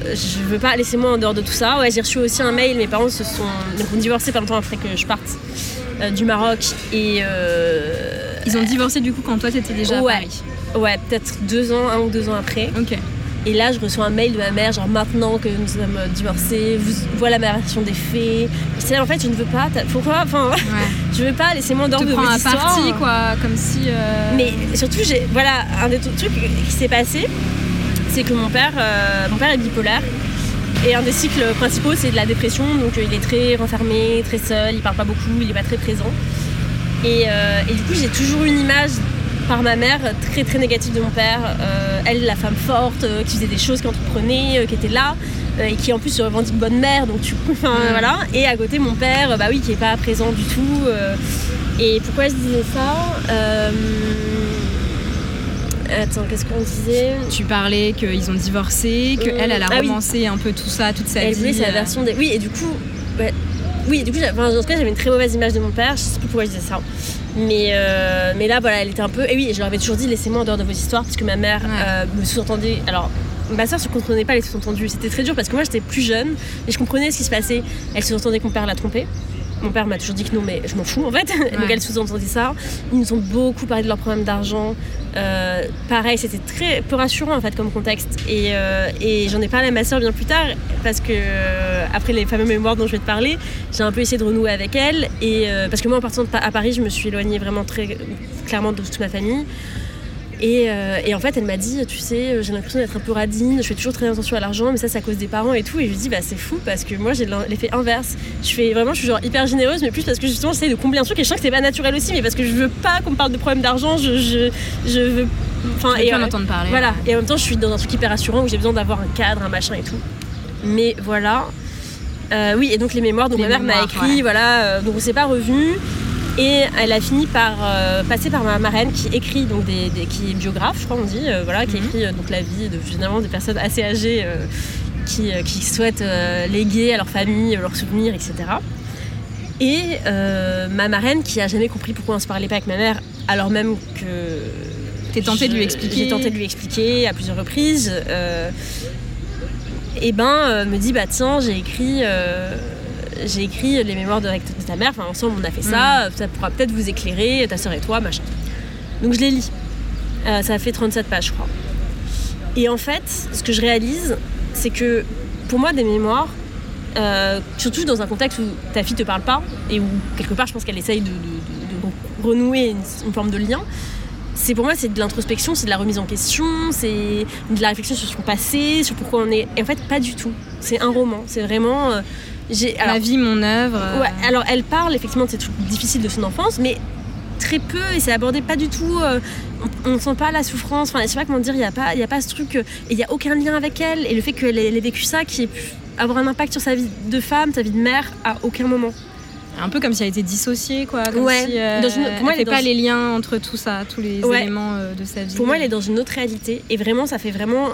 je veux pas, laissez-moi en dehors de tout ça. Ouais, j'ai reçu aussi un mail. Mes parents se sont donc, ont divorcé pas longtemps après que je parte euh, du Maroc. Et. Ils ont divorcé du coup quand toi t'étais déjà ouais. à Paris Ouais, peut-être deux ans, un ou deux ans après. Ok. Et là, je reçois un mail de ma mère, genre maintenant que nous sommes divorcés, vous, voilà ma version des faits. C'est en fait, je ne veux pas. Pourquoi Enfin, ouais. je veux pas, laissez-moi dehors de vos un parti, quoi, comme si. Euh, Mais surtout, j'ai, voilà, un des trucs qui s'est passé, c'est que mon père, euh, mon père est bipolaire. Et un des cycles principaux, c'est de la dépression. Donc, il est très renfermé, très seul, il parle pas beaucoup, il est pas très présent. Et, euh, et du coup, j'ai toujours une image par ma mère, très très négative de mon père. Euh, elle, la femme forte, euh, qui faisait des choses, qui entreprenait, euh, qui était là, et qui en plus se revendique bonne mère, donc tu enfin, mm. voilà. Et à côté, mon père, bah oui, qui est pas présent du tout. et pourquoi je disais ça Attends, qu'est-ce qu'on disait? Tu parlais qu'ils ont divorcé, que elle, elle a ah romancé un peu tout ça, toute sa elle vie. Sa version des. Oui, et du coup, oui, du coup, en tout cas, j'avais une très mauvaise image de mon père. Je sais plus pourquoi je disais ça. Mais, euh, mais là, voilà, elle était un peu. Et oui, je leur avais toujours dit laissez-moi en dehors de vos histoires, parce que ma mère euh, me sous-entendait. Alors, ma soeur ne comprenait pas les sous-entendus. C'était très dur parce que moi, j'étais plus jeune et je comprenais ce qui se passait. Elle sous-entendait que mon père l'a trompée. Mon père m'a toujours dit que non, mais je m'en fous en fait. Donc elle sous-entendait ça. Ils nous ont beaucoup parlé de leurs problèmes d'argent. Euh, pareil, c'était très peu rassurant en fait comme contexte. Et, euh, et j'en ai parlé à ma soeur bien plus tard parce que euh, après les fameuses mémoires dont je vais te parler, j'ai un peu essayé de renouer avec elle. Et parce que moi en partant à Paris, je me suis éloignée vraiment très clairement de toute ma famille. Euh, et, en fait, elle m'a dit, tu sais, euh, j'ai l'impression d'être un peu radine, je fais toujours très attention à l'argent, mais ça, c'est à cause des parents et tout. Et je lui dis, bah c'est fou parce que moi, j'ai l'effet inverse. Je fais vraiment, je suis genre hyper généreuse, mais plus parce que justement, j'essaie de combler un truc et je sens que c'est pas naturel aussi, mais parce que je veux pas qu'on me parle de problèmes d'argent, je, je, je, veux. Enfin, et en entendre parler. Voilà. Et en même temps, je suis dans un truc hyper rassurant où j'ai besoin d'avoir un cadre, un machin et tout. Mais voilà. Euh, oui, et donc les mémoires, donc ma mère m'a écrit, voilà, donc on s'est pas revus. Et elle a fini par euh, passer par ma marraine qui écrit, donc des, qui est biographe, je crois on dit, euh, voilà, qui mhm. écrit euh, donc la vie de finalement des personnes assez âgées qui, qui, souhaitent léguer à leur famille leurs souvenirs, etc. Et ma marraine qui a jamais compris pourquoi on se parlait pas avec ma mère, alors même que T'es tenté de lui expliquer J'ai tenté de lui expliquer à plusieurs reprises. et ben me dit bah tiens j'ai écrit j'ai écrit les mémoires de, ta mère, enfin ensemble on a fait ça, mm. ça pourra peut-être vous éclairer, ta soeur et toi, machin. Donc je les lis. Euh, ça fait 37 pages, je crois. Et en fait, ce que je réalise, c'est que pour moi, des mémoires, euh, surtout dans un contexte où ta fille te parle pas et où quelque part je pense qu'elle essaye de, renouer une, forme de lien, c'est pour moi c'est de l'introspection, c'est de la remise en question, c'est de la réflexion sur son passé, sur pourquoi on est. Et en fait, pas du tout. C'est un roman. C'est vraiment. Euh, Ma vie, mon œuvre. Euh. Ouais, alors elle parle effectivement de ces trucs difficiles de son enfance, mais très peu et c'est abordé pas du tout. Euh, on ne sent pas la souffrance. Enfin, je sais pas comment dire, il n'y a, pas, y a pas ce truc. et il n'y a aucun lien avec elle. Et le fait qu'elle ait, vécu ça, qui ait pu avoir un impact sur sa vie de femme, sa vie de mère, à aucun moment. Un peu comme si elle était dissociée, quoi. Comme ouais. Si, euh, pour moi, elle fait pas les liens entre tout ça, tous les éléments de sa vie. Pour moi, elle est dans une autre réalité. Et vraiment, ça fait vraiment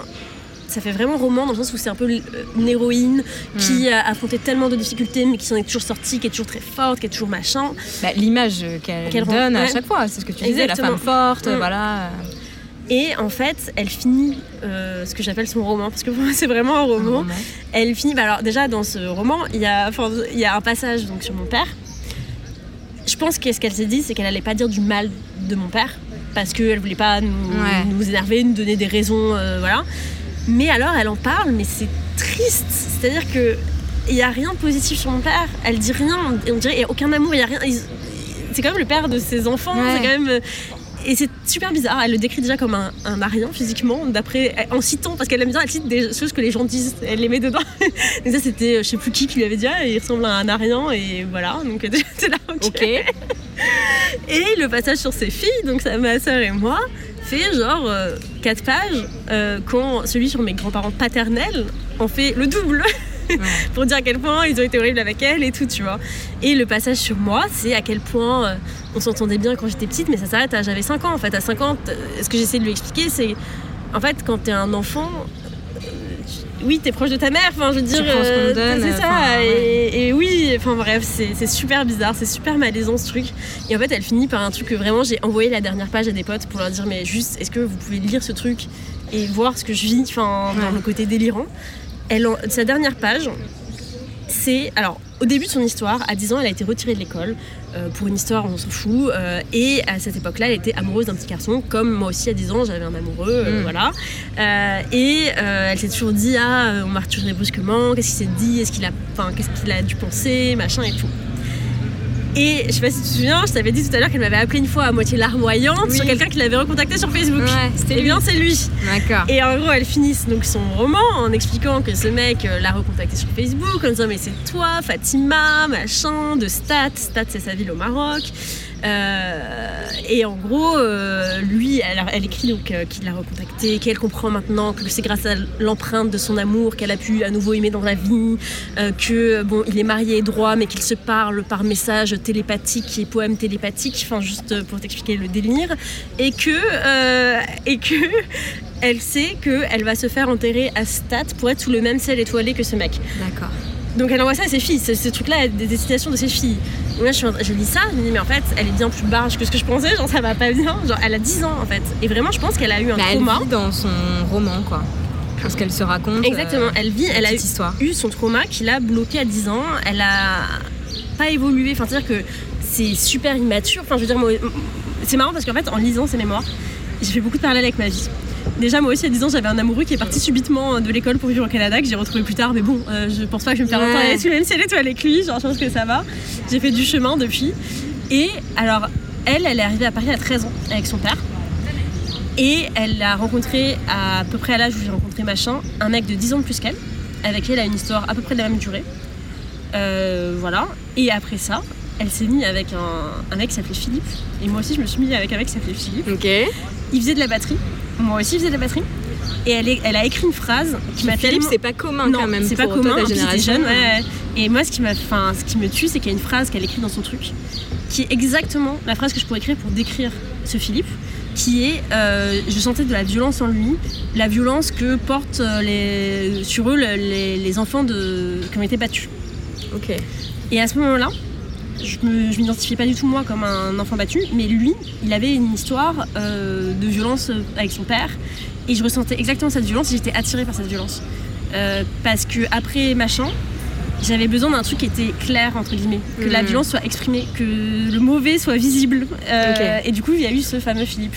ça fait vraiment roman dans le sens où c'est un peu une héroïne qui mm. a affronté tellement de difficultés mais qui s'en est toujours sortie, qui est toujours très forte, qui est toujours machin. Bah, l'image qu'elle donne à chaque fois, c'est ce que tu disais, la femme forte, mm. voilà. Et en fait, elle finit euh, ce que j'appelle son roman, parce que pour moi c'est vraiment un roman. Elle finit, bah, alors déjà dans ce roman, il y a, il y a un passage donc, sur mon père. Je pense que ce qu'elle s'est dit, c'est qu'elle allait pas dire du mal de mon père, parce qu'elle voulait pas nous, nous, énerver, nous donner des raisons, euh, voilà. Mais alors, elle en parle, mais c'est triste. C'est-à-dire que il n'y a rien de positif sur mon père. Elle dit rien. On dirait qu'il n'y a aucun amour. Il y a rien. c'est quand même le père de ses enfants. Ouais. C'est quand même. euh, Et c'est super bizarre. Elle le décrit déjà comme un, un arien physiquement, d'après en citant parce qu'elle aime bien. Elle cite des choses que les gens disent. Elle les met dedans. Donc ça, c'était, euh, je sais plus qui qui lui avait dit. Ah, il ressemble à un arien et voilà. Donc c'est là. ok. Et le passage sur ses filles, donc ça, ma soeur et moi, fait genre 4 pages, euh, quand celui sur mes grands-parents paternels en fait le double. pour dire à quel point ils ont été horribles avec elle et tout, tu vois. Et le passage sur moi, c'est à quel point euh, on s'entendait bien quand j'étais petite, mais ça s'arrête à j'avais 5 ans en fait. À 5 ans, ce que j'essaie de lui expliquer, c'est en fait quand t'es un enfant. Euh, Oui, t'es proche de ta mère, enfin je veux dire, donne, c'est ça, enfin, ouais. et, et oui, enfin bref, c'est super bizarre, c'est super malaisant ce truc. Et en fait, elle finit par un truc que vraiment j'ai envoyé la dernière page à des potes pour leur dire, mais juste, est-ce que vous pouvez lire ce truc et voir ce que je vis, enfin dans le côté délirant. Elle, en- sa dernière page, c'est alors au début de son histoire, à 10 ans, elle a été retirée de l'école euh, pour une histoire, on s'en fout. euh, et à cette époque-là, elle était amoureuse d'un petit garçon, comme moi aussi à 10 ans, j'avais un amoureux, euh, Mm. voilà. Et elle s'est toujours dit ah, on m'a retiré brusquement, qu'est-ce qu'il s'est dit, est-ce qu'il a, qu'est-ce qu'il a dû penser, machin et tout. Et je sais pas si tu te souviens, je t'avais dit tout à l'heure qu'elle m'avait appelé une fois à moitié larmoyante Oui. sur quelqu'un qui l'avait recontacté sur Facebook. Ouais, c'était Et lui. bien, c'est lui. D'accord. Et en gros, elle finit donc son roman en expliquant que ce mec euh, l'a recontacté sur Facebook en disant mais c'est toi, Fatima, machin, de Stat. Stat, c'est sa ville au Maroc. Euh, et en gros, euh, lui, elle, écrit donc euh, qu'il l'a recontacté, qu'elle comprend maintenant que c'est grâce à l'empreinte de son amour qu'elle a pu à nouveau aimer dans la vie, que il est marié et droit, mais qu'il se parle par message télépathique et poème télépathique, enfin juste pour t'expliquer le délire, et que et que elle sait qu'elle va se faire enterrer à Stat pour être sous le même ciel étoilé que ce mec. D'accord. Donc elle envoie ça à ses filles, ce, ce truc-là, des destinations de ses filles. Donc là, je, suis je lis ça, je me dis, mais en fait, elle est bien plus barge que ce que je pensais, genre ça va pas bien. Genre, elle a 10 ans en fait. Et vraiment, je pense qu'elle a eu un Bah, elle trauma. vit dans son roman, quoi. Parce qu'elle se raconte. Exactement, euh, elle vit, elle a eu, histoire. eu son trauma qui l'a bloquée à 10 ans. Elle a pas évolué, enfin, c'est-à-dire que c'est super immature. Enfin, je veux dire, moi, c'est marrant parce qu'en fait, en lisant ses mémoires, j'ai fait beaucoup de parallèles avec ma vie. Déjà, moi aussi, à 10 ans, j'avais un amoureux qui est parti subitement de l'école pour vivre au Canada, que j'ai retrouvé plus tard, mais bon, euh, je pense pas que je vais me faire Ouais. sous le même ciel étoilé avec lui, genre, je pense que ça va. J'ai fait du chemin depuis. Et alors, elle, elle est arrivée à Paris à 13 ans avec son père. Et elle a rencontré, à peu près à l'âge où j'ai rencontré machin, un mec de 10 ans de plus qu'elle, avec qui elle a une histoire à peu près de la même durée. Euh, voilà. Et après ça, elle s'est mise avec un, un mec qui s'appelait Philippe. Et moi aussi, je me suis mise avec un mec qui s'appelait Philippe. Ok. Il faisait de la batterie. Moi aussi, je faisais de la batterie. Et elle, est- elle a écrit une phrase qui m'a Philippe, tellement... c'est pas commun non, quand même c'est pas toi, commun. ta génération. jeune, ouais. Et moi, ce qui, m'a, ce qui me tue, c'est qu'il y a une phrase qu'elle écrit dans son truc, qui est exactement la phrase que je pourrais écrire pour décrire ce Philippe, qui est euh, je sentais de la violence en lui, la violence que portent euh, les, sur eux le- les, les enfants de, qui ont été battus. Ok. Et à ce moment-là, je je m'identifiais pas du tout moi comme un enfant battu, mais lui, il avait une histoire euh, de violence avec son père, et je ressentais exactement cette violence, et j'étais attirée par cette violence. Euh, parce que après machin, j'avais besoin d'un truc qui était clair entre guillemets, que la Mhm. violence soit exprimée, que le mauvais soit visible. Euh. Et du coup, il y a eu ce fameux Philippe.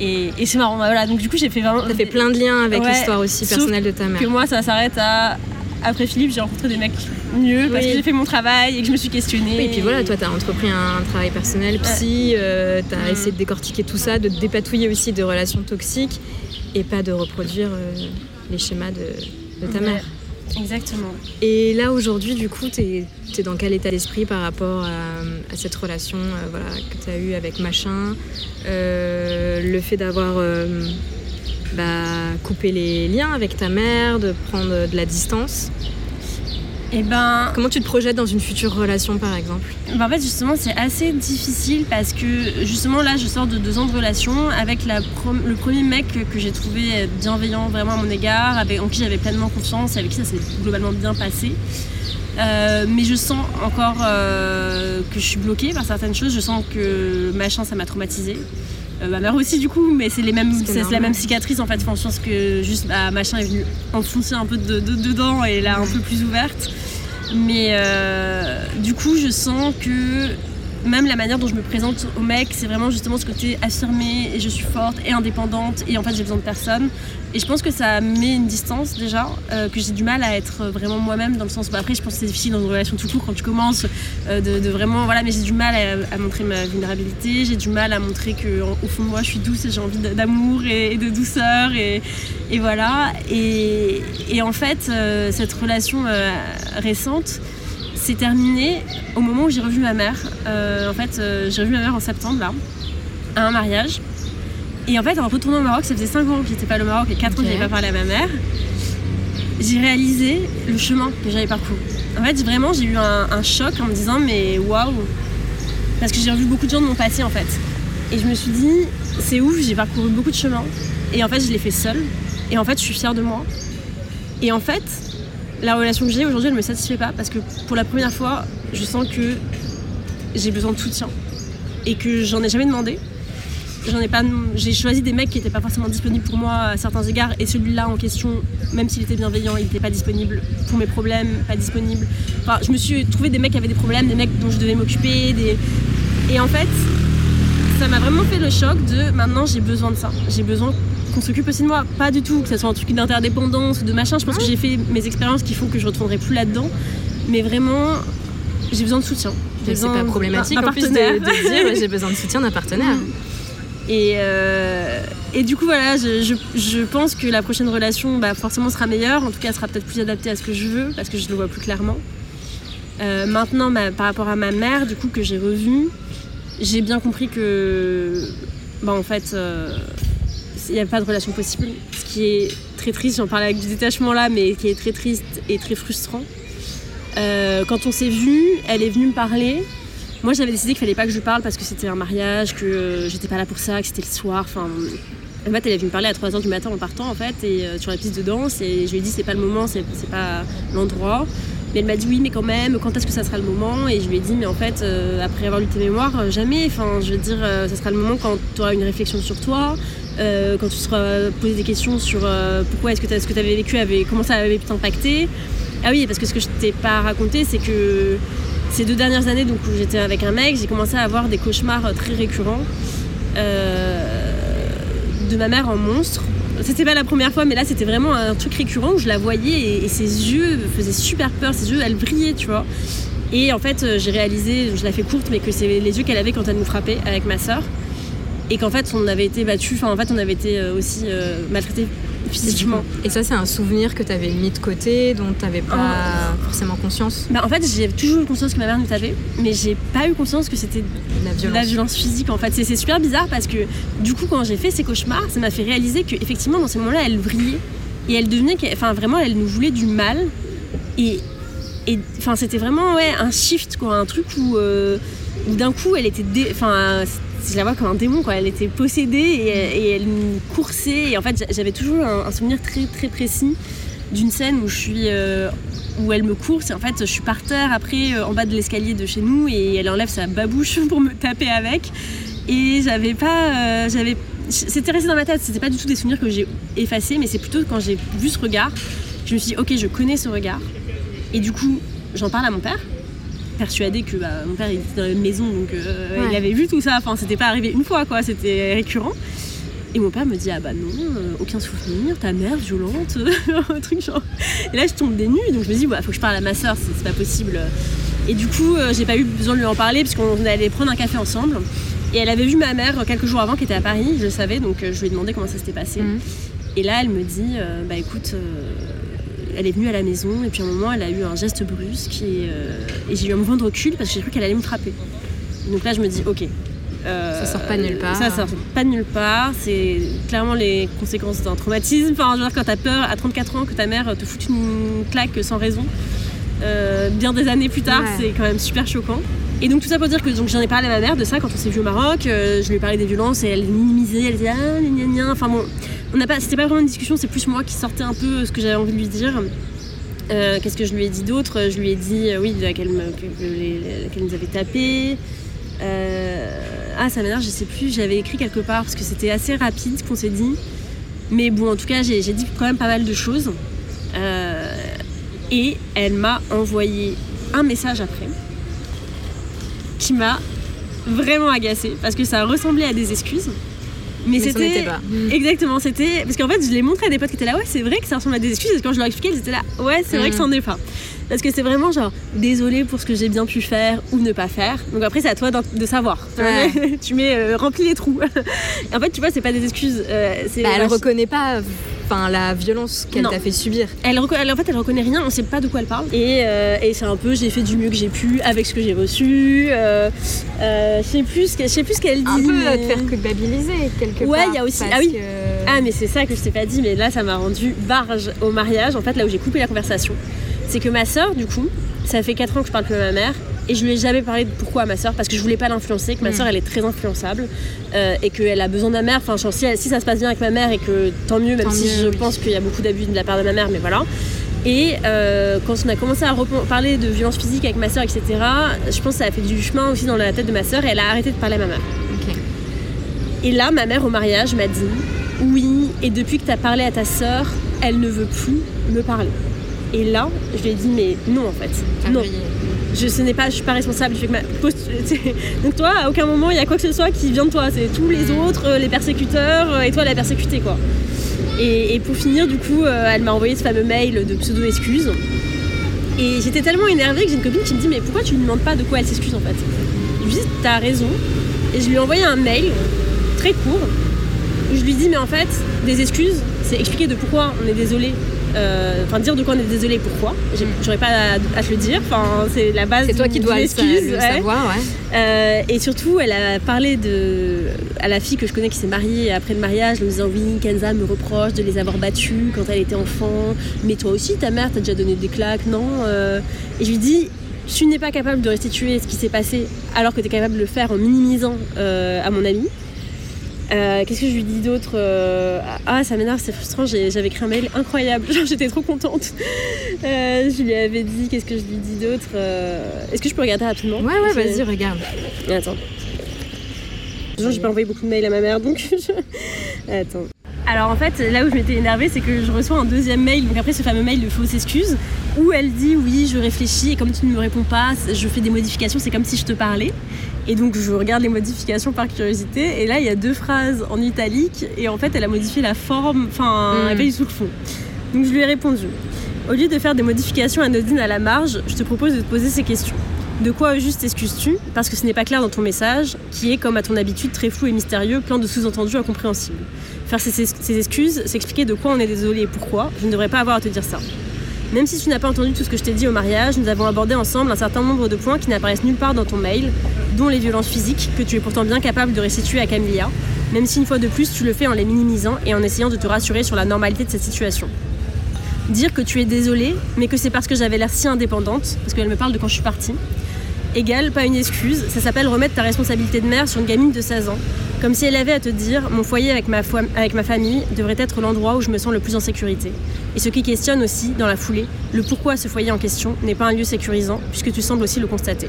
Et, et c'est marrant, voilà. Donc du coup, j'ai fait vraiment. T'as fait plein de liens avec Ouais, l'histoire aussi personnelle de ta mère. que moi, ça s'arrête à. Après Philippe, j'ai rencontré des mecs mieux parce que j'ai fait mon travail et que je me suis questionnée. Oui, et puis voilà, toi, tu as entrepris un travail personnel, psy, euh, tu as Mm. essayé de décortiquer tout ça, de te dépatouiller aussi de relations toxiques et pas de reproduire euh, les schémas de, de ta Ouais. mère. Exactement. Et là, aujourd'hui, du coup, tu es, dans quel état d'esprit par rapport à, à cette relation euh, voilà, que tu as eue avec Machin Euh, Le fait d'avoir euh, bah, coupé les liens avec ta mère, de prendre de la distance. Et ben, Comment tu te projettes dans une future relation, par exemple? ben, en fait, justement, c'est assez difficile parce que justement là, je sors de deux ans de relation avec la le premier mec que j'ai trouvé bienveillant vraiment à mon égard, avec, en qui j'avais pleinement confiance et avec qui ça s'est globalement bien passé. Euh, mais je sens encore euh, que je suis bloquée par certaines choses. Je sens que machin, ça m'a traumatisée. Euh, ma mère aussi du coup, mais c'est les mêmes, c'est la même cicatrice en fait. Enfin, je pense que juste bah, machin est venu enfoncer un peu de, de- dedans et là un peu plus ouverte. Mais euh, du coup, je sens que même la manière dont je me présente au mec, c'est vraiment justement ce côté affirmé et je suis forte et indépendante et en fait j'ai besoin de personne. Et je pense que ça met une distance déjà, euh, que j'ai du mal à être vraiment moi-même dans le sens. Bah, après, je pense que c'est difficile dans une relation tout court quand tu commences euh, de, vraiment. Voilà, mais j'ai du mal à, montrer ma vulnérabilité, j'ai du mal à montrer que au fond de moi je suis douce et j'ai envie d'amour et, de douceur et, voilà. Et, en fait, euh, cette relation récente, c'est terminé au moment où j'ai revu ma mère. Euh, en fait, euh, j'ai revu ma mère en septembre, là, à un mariage. Et en fait, en retournant au Maroc, ça faisait 5 ans que j'étais pas au Maroc et 4 ans que j'avais pas parlé à ma mère. J'ai réalisé le chemin que j'avais parcouru. En fait, vraiment, j'ai eu un, choc en me disant, mais waouh! Parce que j'ai revu beaucoup de gens de mon passé, en fait. Et je me suis dit, c'est ouf, j'ai parcouru beaucoup de chemins. Et en fait, je l'ai fait seule. Et en fait, je suis fière de moi. Et en fait, la relation que j'ai aujourd'hui, elle me satisfait pas parce que pour la première fois, je sens que j'ai besoin de soutien et que j'en ai jamais demandé. J'ai choisi des mecs qui n'étaient pas forcément disponibles pour moi à certains égards et celui-là en question, même s'il était bienveillant, il n'était pas disponible pour mes problèmes, pas disponible. Enfin, je me suis trouvé des mecs qui avaient des problèmes, des mecs dont je devais m'occuper, et en fait, ça m'a vraiment fait le choc de maintenant j'ai besoin de ça. J'ai besoin qu'on s'occupe aussi de moi. Pas du tout que ce soit un truc d'interdépendance ou de machin. Je pense que j'ai fait mes expériences qui font que je ne retournerai plus là-dedans. Mais vraiment, j'ai besoin de soutien. C'est pas problématique en plus de, dire j'ai besoin de soutien d'un partenaire. Mm. Et, euh, et, du coup, voilà, je, je, pense que la prochaine relation, bah, forcément, sera meilleure. En tout cas, elle sera peut-être plus adaptée à ce que je veux, parce que je le vois plus clairement. Euh, maintenant, par rapport à ma mère, du coup, que j'ai revue, j'ai bien compris que, bah, en fait, euh, il n'y a pas de relation possible. Ce qui est très triste, j'en parlais avec du détachement là, mais qui est très triste et très frustrant. Euh, quand on s'est vu, elle est venue me parler. Moi, j'avais décidé qu'il fallait pas que je parle parce que c'était un mariage, que euh, j'étais pas là pour ça, que c'était le soir. Enfin, en fait, elle est venue me parler à 3h du matin en partant, en fait, et euh, sur la piste de danse. Et je lui ai dit, c'est pas le moment, c'est pas l'endroit. Mais elle m'a dit oui, mais quand même, quand est-ce que ça sera le moment? Et je lui ai dit, mais en fait, après avoir lu tes mémoires, jamais. Enfin, je veux dire, ça sera le moment quand tu auras une réflexion sur toi, euh, quand tu seras posé des questions sur euh, pourquoi est-ce que ce que tu avais vécu avait comment ça avait pu t'impacter. Ah oui, parce que ce que je t'ai pas raconté, c'est que ces deux dernières années donc, où j'étais avec un mec, j'ai commencé à avoir des cauchemars très récurrents euh, de ma mère en monstre. C'était pas la première fois, mais là c'était vraiment un truc récurrent où je la voyais et, ses yeux faisaient super peur, ses yeux elles brillaient, tu vois. Et en fait, j'ai réalisé, je la fais courte, mais que c'est les yeux qu'elle avait quand elle nous frappait avec ma soeur et qu'en fait on avait été battu, enfin en fait on avait été euh, aussi euh, maltraité physiquement. Et ça c'est un souvenir que tu avais mis de côté, dont tu n'avais pas oh. forcément conscience bah, En fait j'ai toujours eu conscience que ma mère nous avait, mais j'ai pas eu conscience que c'était de la violence physique en fait. C'est super bizarre parce que du coup quand j'ai fait ces cauchemars, ça m'a fait réaliser qu'effectivement dans ces moments-là elle brillait et elle devenait, enfin vraiment elle nous voulait du mal et enfin c'était vraiment ouais un shift quoi, un truc où, euh, d'un coup elle était, enfin je la vois comme un démon, quoi. Elle était possédée et, elle me coursait. Et en fait, j'avais toujours un, souvenir très précis d'une scène où je euh, elle me course. Et en fait je suis par terre après euh, en bas de l'escalier de chez nous et elle enlève sa babouche pour me taper avec. Et j'avais pas euh, j'avais c'était resté dans ma tête. C'était pas du tout des souvenirs que j'ai effacés mais c'est plutôt quand j'ai vu ce regard je me suis dit ok je connais ce regard. Et du coup j'en parle à mon père persuadée que bah, mon père était dans la maison, donc euh, il avait vu tout ça. Enfin, c'était pas arrivé une fois, quoi. C'était récurrent. Et mon père me dit ah bah non, euh, aucun souvenir, ta mère violente, un truc genre. Et là je tombe des nues, donc je me dis bah faut que je parle à ma soeur, c'est pas possible. Et du coup euh, j'ai pas eu besoin de lui en parler puisqu'on allait prendre un café ensemble. Et elle avait vu ma mère quelques jours avant qui était à Paris, je le savais, donc je lui ai demandé comment ça s'était passé. Mhm. Et là elle me dit bah écoute elle est venue à la maison et puis à un moment elle a eu un geste brusque et, euh, j'ai eu un mouvement de recul parce que j'ai cru qu'elle allait me frapper. Donc là je me dis ok. Euh, ça sort pas de nulle part. Ça sort pas de nulle part. C'est clairement les conséquences d'un traumatisme. Enfin, je veux dire, quand t'as peur à 34 ans que ta mère te foute une claque sans raison, euh, bien des années plus tard, c'est quand même super choquant. Et donc tout ça pour dire que j'en ai parlé à ma mère de ça quand on s'est vu au Maroc. je lui ai parlé des violences et elle minimisait, elle disait ah gna Enfin bon, on pas, c'était pas vraiment une discussion, c'est plus moi qui sortais un peu ce que j'avais envie de lui dire. Euh, qu'est-ce que je lui ai dit d'autre? Je lui ai dit, euh, oui, qu'elle, nous avait tapé. Euh, ah, ça m'énerve, je sais plus, j'avais écrit quelque part parce que c'était assez rapide qu'on s'est dit. Mais bon, en tout cas, j'ai, dit quand même pas mal de choses. et elle m'a envoyé un message après qui m'a vraiment agacée parce que ça ressemblait à des excuses. Mais, c'était pas. exactement, c'était parce qu'en fait je l'ai montré à des potes qui étaient là, ouais c'est vrai que ça ressemble à des excuses. Et quand je leur expliquais, ils étaient là, ouais c'est vrai que ça en est pas. Parce que c'est vraiment genre désolé pour ce que j'ai bien pu faire ou ne pas faire. Donc après c'est à toi de savoir. Ouais. tu mets euh, remplis les trous. Et en fait tu vois c'est pas des excuses. euh, c'est Bah, elle vach- reconnaît pas enfin, la violence qu'elle t'a fait subir. Elle, en fait, elle reconnaît rien, on sait pas de quoi elle parle. Et, euh, et c'est un peu, j'ai fait du mieux que j'ai pu avec ce que j'ai reçu. Euh, euh, je sais plus ce qu'elle, je sais plus ce qu'elle dit. Un peu mais- te faire culpabiliser quelque Ouais, part. il y a aussi- ah oui. que- Ah, mais c'est ça que je t'ai pas dit, mais là, ça m'a rendu barge au mariage. En fait, là où j'ai coupé la conversation, c'est que ma sœur, du coup, ça fait 4 ans que je parle plus à ma mère. Et je lui ai jamais parlé de pourquoi à ma sœur, parce que je voulais pas l'influencer, que ma Mm. sœur elle est très influençable euh, et qu'elle a besoin de ma mère. Enfin, si, si ça se passe bien avec ma mère et que tant mieux, même Tant si mieux, je oui. pense qu'il y a beaucoup d'abus de la part de ma mère, mais voilà. Et euh, quand on a commencé à parler de violence physique avec ma sœur, etc., je pense que ça a fait du chemin aussi dans la tête de ma sœur et elle a arrêté de parler à ma mère. Et là, ma mère au mariage m'a dit Oui, et depuis que tu as parlé à ta sœur, elle ne veut plus me parler. Et là, je lui ai dit Mais non, en fait. Ah non. oui. Je, ce n'est pas, je suis pas responsable du fait que ma. post- Donc, toi, à aucun moment, il y a quoi que ce soit qui vient de toi. C'est tous les autres, euh, les persécuteurs, euh, et toi, la persécutée, quoi. Et, et pour finir, du coup, euh, elle m'a envoyé ce fameux mail de pseudo-excuses. Et j'étais tellement énervée que j'ai une copine qui me dit Mais pourquoi tu lui demandes pas de quoi elle s'excuse en fait? Je lui dis T'as raison. Et je lui ai envoyé un mail très court où je lui dis Mais en fait, des excuses, c'est expliquer de pourquoi on est désolé. Euh, Enfin, dire de quoi on est désolé, pourquoi. J'ai- J'aurais pas à, à te le dire. Enfin, c'est la base C'est toi qui dois le, ouais. savoir, ouais. Euh, et surtout, elle a parlé de, à la fille que je connais qui s'est mariée après le mariage, en me disant oui, Kenza me reproche de les avoir battus quand elle était enfant. Mais toi aussi, ta mère t'a déjà donné des claques, non Euh, Et je lui dis, tu n'es pas capable de restituer ce qui s'est passé alors que tu es capable de le faire en minimisant à mon ami. Euh, Qu'est-ce que je lui dis d'autre Euh, Ah, ça m'énerve, c'est frustrant. j'ai- J'avais écrit un mail incroyable. Genre, j'étais trop contente. Euh, je lui avais dit, qu'est-ce que je lui dis d'autre Euh, Est-ce que je peux regarder rapidement? Ouais, ouais, vas-y, regarde. Attends. Toujours, j'ai pas envoyé beaucoup de mails à ma mère, donc je... Attends. Alors en fait, là où je m'étais énervée, c'est que je reçois un deuxième mail, donc après ce fameux mail de fausses excuses, où elle dit oui, je réfléchis et comme tu ne me réponds pas, je fais des modifications, c'est comme si je te parlais. Et donc je regarde les modifications par curiosité, et là il y a deux phrases en italique, et en fait elle a modifié la forme, enfin, Mm. elle tout le fond. Donc je lui ai répondu. Au lieu de faire des modifications anodines à la marge, je te propose de te poser ces questions. De quoi au juste t'excuses-tu Parce que ce n'est pas clair dans ton message, qui est, comme à ton habitude, très flou et mystérieux, plein de sous-entendus incompréhensibles. Faire ces, ces excuses, c'est expliquer de quoi on est désolé et pourquoi. Je ne devrais pas avoir à te dire ça. Même si tu n'as pas entendu tout ce que je t'ai dit au mariage, nous avons abordé ensemble un certain nombre de points qui n'apparaissent nulle part dans ton mail, dont les violences physiques, que tu es pourtant bien capable de restituer à Camilla, même si une fois de plus tu le fais en les minimisant et en essayant de te rassurer sur la normalité de cette situation. Dire que tu es désolée, mais que c'est parce que j'avais l'air si indépendante, parce qu'elle me parle de quand je suis partie, égale pas une excuse, ça s'appelle remettre ta responsabilité de mère sur une gamine de 16 ans. Comme si elle avait à te dire mon foyer avec ma, foi- avec ma famille devrait être l'endroit où je me sens le plus en sécurité. Et ce qui questionne aussi, dans la foulée, le pourquoi ce foyer en question n'est pas un lieu sécurisant, puisque tu sembles aussi le constater.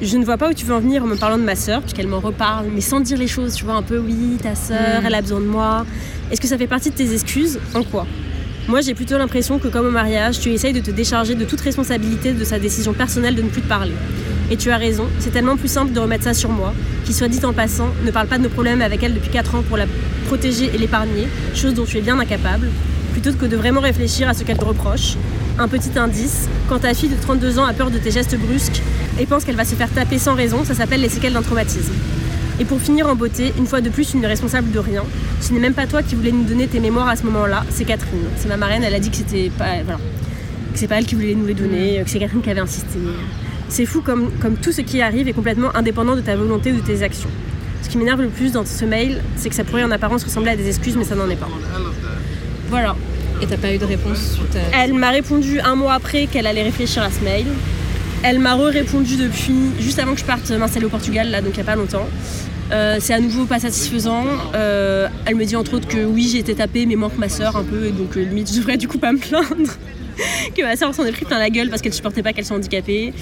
Je ne vois pas où tu veux en venir en me parlant de ma sœur, puisqu'elle m'en reparle, mais sans dire les choses, tu vois, un peu oui, ta sœur, Mm. elle a besoin de moi. Est-ce que ça fait partie de tes excuses? En quoi? Moi, j'ai plutôt l'impression que, comme au mariage, tu essayes de te décharger de toute responsabilité de sa décision personnelle de ne plus te parler. Et tu as raison, c'est tellement plus simple de remettre ça sur moi, qui, soit dit en passant, ne parle pas de nos problèmes avec elle depuis 4 ans pour la protéger et l'épargner, chose dont tu es bien incapable, plutôt que de vraiment réfléchir à ce qu'elle te reproche. Un petit indice, quand ta fille de 32 ans a peur de tes gestes brusques et pense qu'elle va se faire taper sans raison, ça s'appelle les séquelles d'un traumatisme. Et pour finir en beauté, une fois de plus, tu n'es responsable de rien. Ce n'est même pas toi qui voulais nous donner tes mémoires à ce moment-là, c'est Catherine. C'est ma marraine, elle a dit que c'était pas, voilà, que c'est pas elle qui voulait nous les donner, que c'est Catherine qui avait insisté. C'est fou comme, comme tout ce qui arrive est complètement indépendant de ta volonté ou de tes actions. Ce qui m'énerve le plus dans ce mail, c'est que ça pourrait en apparence ressembler à des excuses, mais ça n'en est pas. Voilà. Et t'as pas eu de réponse suite à... Elle m'a répondu un mois après qu'elle allait réfléchir à ce mail. Elle m'a re-répondu depuis, juste avant que je parte m'installer au Portugal, là, donc il n'y a pas longtemps. Euh, c'est à nouveau pas satisfaisant. Euh, elle me dit entre autres que oui, j'ai été tapée, mais moins que ma soeur un peu, et donc euh, limite, je devrais du coup pas me plaindre. que ma soeur s'en est pris plein la gueule parce qu'elle supportait pas qu'elle soit handicapée.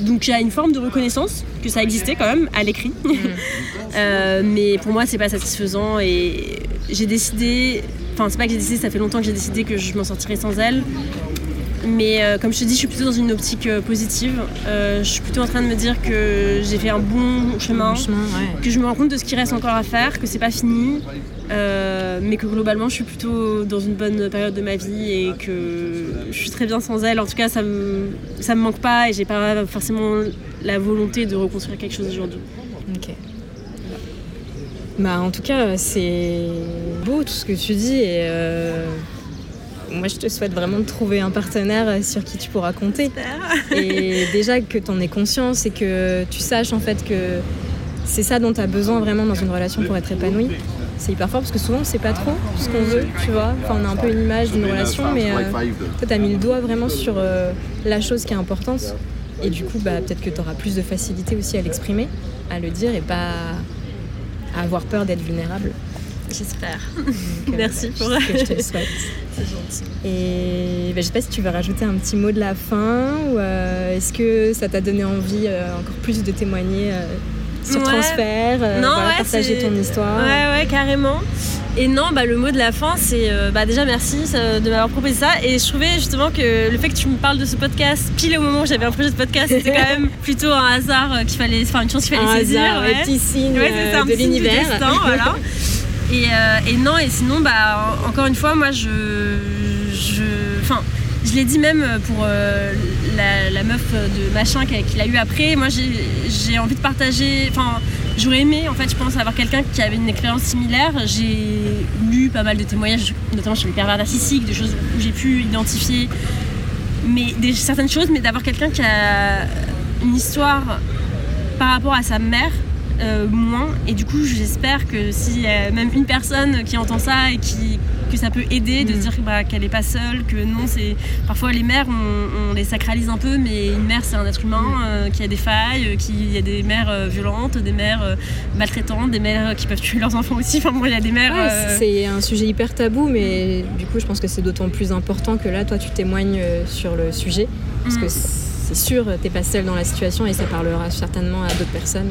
Donc a une forme de reconnaissance que ça existait quand même à l'écrit. Mais pour moi, c'est pas satisfaisant et j'ai décidé. Enfin, c'est pas que j'ai décidé, ça fait longtemps que j'ai décidé que je m'en sortirais sans elle. Mais euh, comme je te dis, je suis plutôt dans une optique euh, positive. Euh, je suis plutôt en train de me dire que j'ai fait un bon chemin, que je me rends compte de ce qui reste encore à faire, que c'est pas fini, mais que globalement je suis plutôt dans une bonne période de ma vie et que je suis très bien sans elle. En tout cas, ça me, ça me manque pas et j'ai pas forcément la volonté de reconstruire quelque chose aujourd'hui. Ok. Bah, en tout cas, c'est beau tout ce que tu dis et moi, je te souhaite vraiment de trouver un partenaire sur qui tu pourras compter. Et déjà que tu en aies conscience et que tu saches en fait que c'est ça dont tu as besoin vraiment dans une relation pour être épanoui. C'est hyper fort parce que souvent on sait pas trop ce qu'on veut, tu vois. Enfin, on a un peu une image d'une relation, mais euh, toi, tu as mis le doigt vraiment sur euh, la chose qui est importante. Et du coup, bah, peut-être que tu auras plus de facilité aussi à l'exprimer, à le dire et pas à avoir peur d'être vulnérable. J'espère. Merci pour ce que je te souhaite. C'est gentil. Et ben, je sais pas si tu veux rajouter un petit mot de la fin ou euh, est-ce que ça t'a donné envie euh, encore plus de témoigner euh, sur transfert, non, partager ton histoire? Ouais, ouais, carrément. Et non, bah, le mot de la fin, c'est bah, déjà merci de m'avoir proposé ça. Et je trouvais justement que le fait que tu me parles de ce podcast, pile au moment où j'avais un projet de podcast, c'était quand même plutôt un hasard qu'il fallait, enfin une chance qu'il fallait saisir. Hasard, ouais. petit signe de l'univers. voilà. Euh, et, non, et sinon, bah, encore une fois, moi, je. enfin, je l'ai dit même pour euh, la, meuf de machin qu'il a eu après. Moi, j'ai envie de partager. Enfin, j'aurais aimé, en fait, je pense, avoir quelqu'un qui avait une expérience similaire. J'ai lu pas mal de témoignages, notamment sur les pervers narcissiques, des choses où j'ai pu identifier mais des, certaines choses, mais d'avoir quelqu'un qui a une histoire par rapport à sa mère euh, moins. Et du coup, j'espère que si y a même une personne qui entend ça et qui, que ça peut aider de se mm. dire bah, qu'elle n'est pas seule, que non, c'est parfois les mères, on, les sacralise un peu, mais une mère, c'est un être humain mm. euh, qui a des failles, euh, qui y a des mères violentes, des mères maltraitantes, des mères qui peuvent tuer leurs enfants aussi. Enfin, bon, il y a des mères. C'est un sujet hyper tabou, mais du coup, je pense que c'est d'autant plus important que là, toi, tu témoignes sur le sujet. Parce que mm. c'est sûr, t'es pas seule dans la situation et ça parlera certainement à d'autres personnes.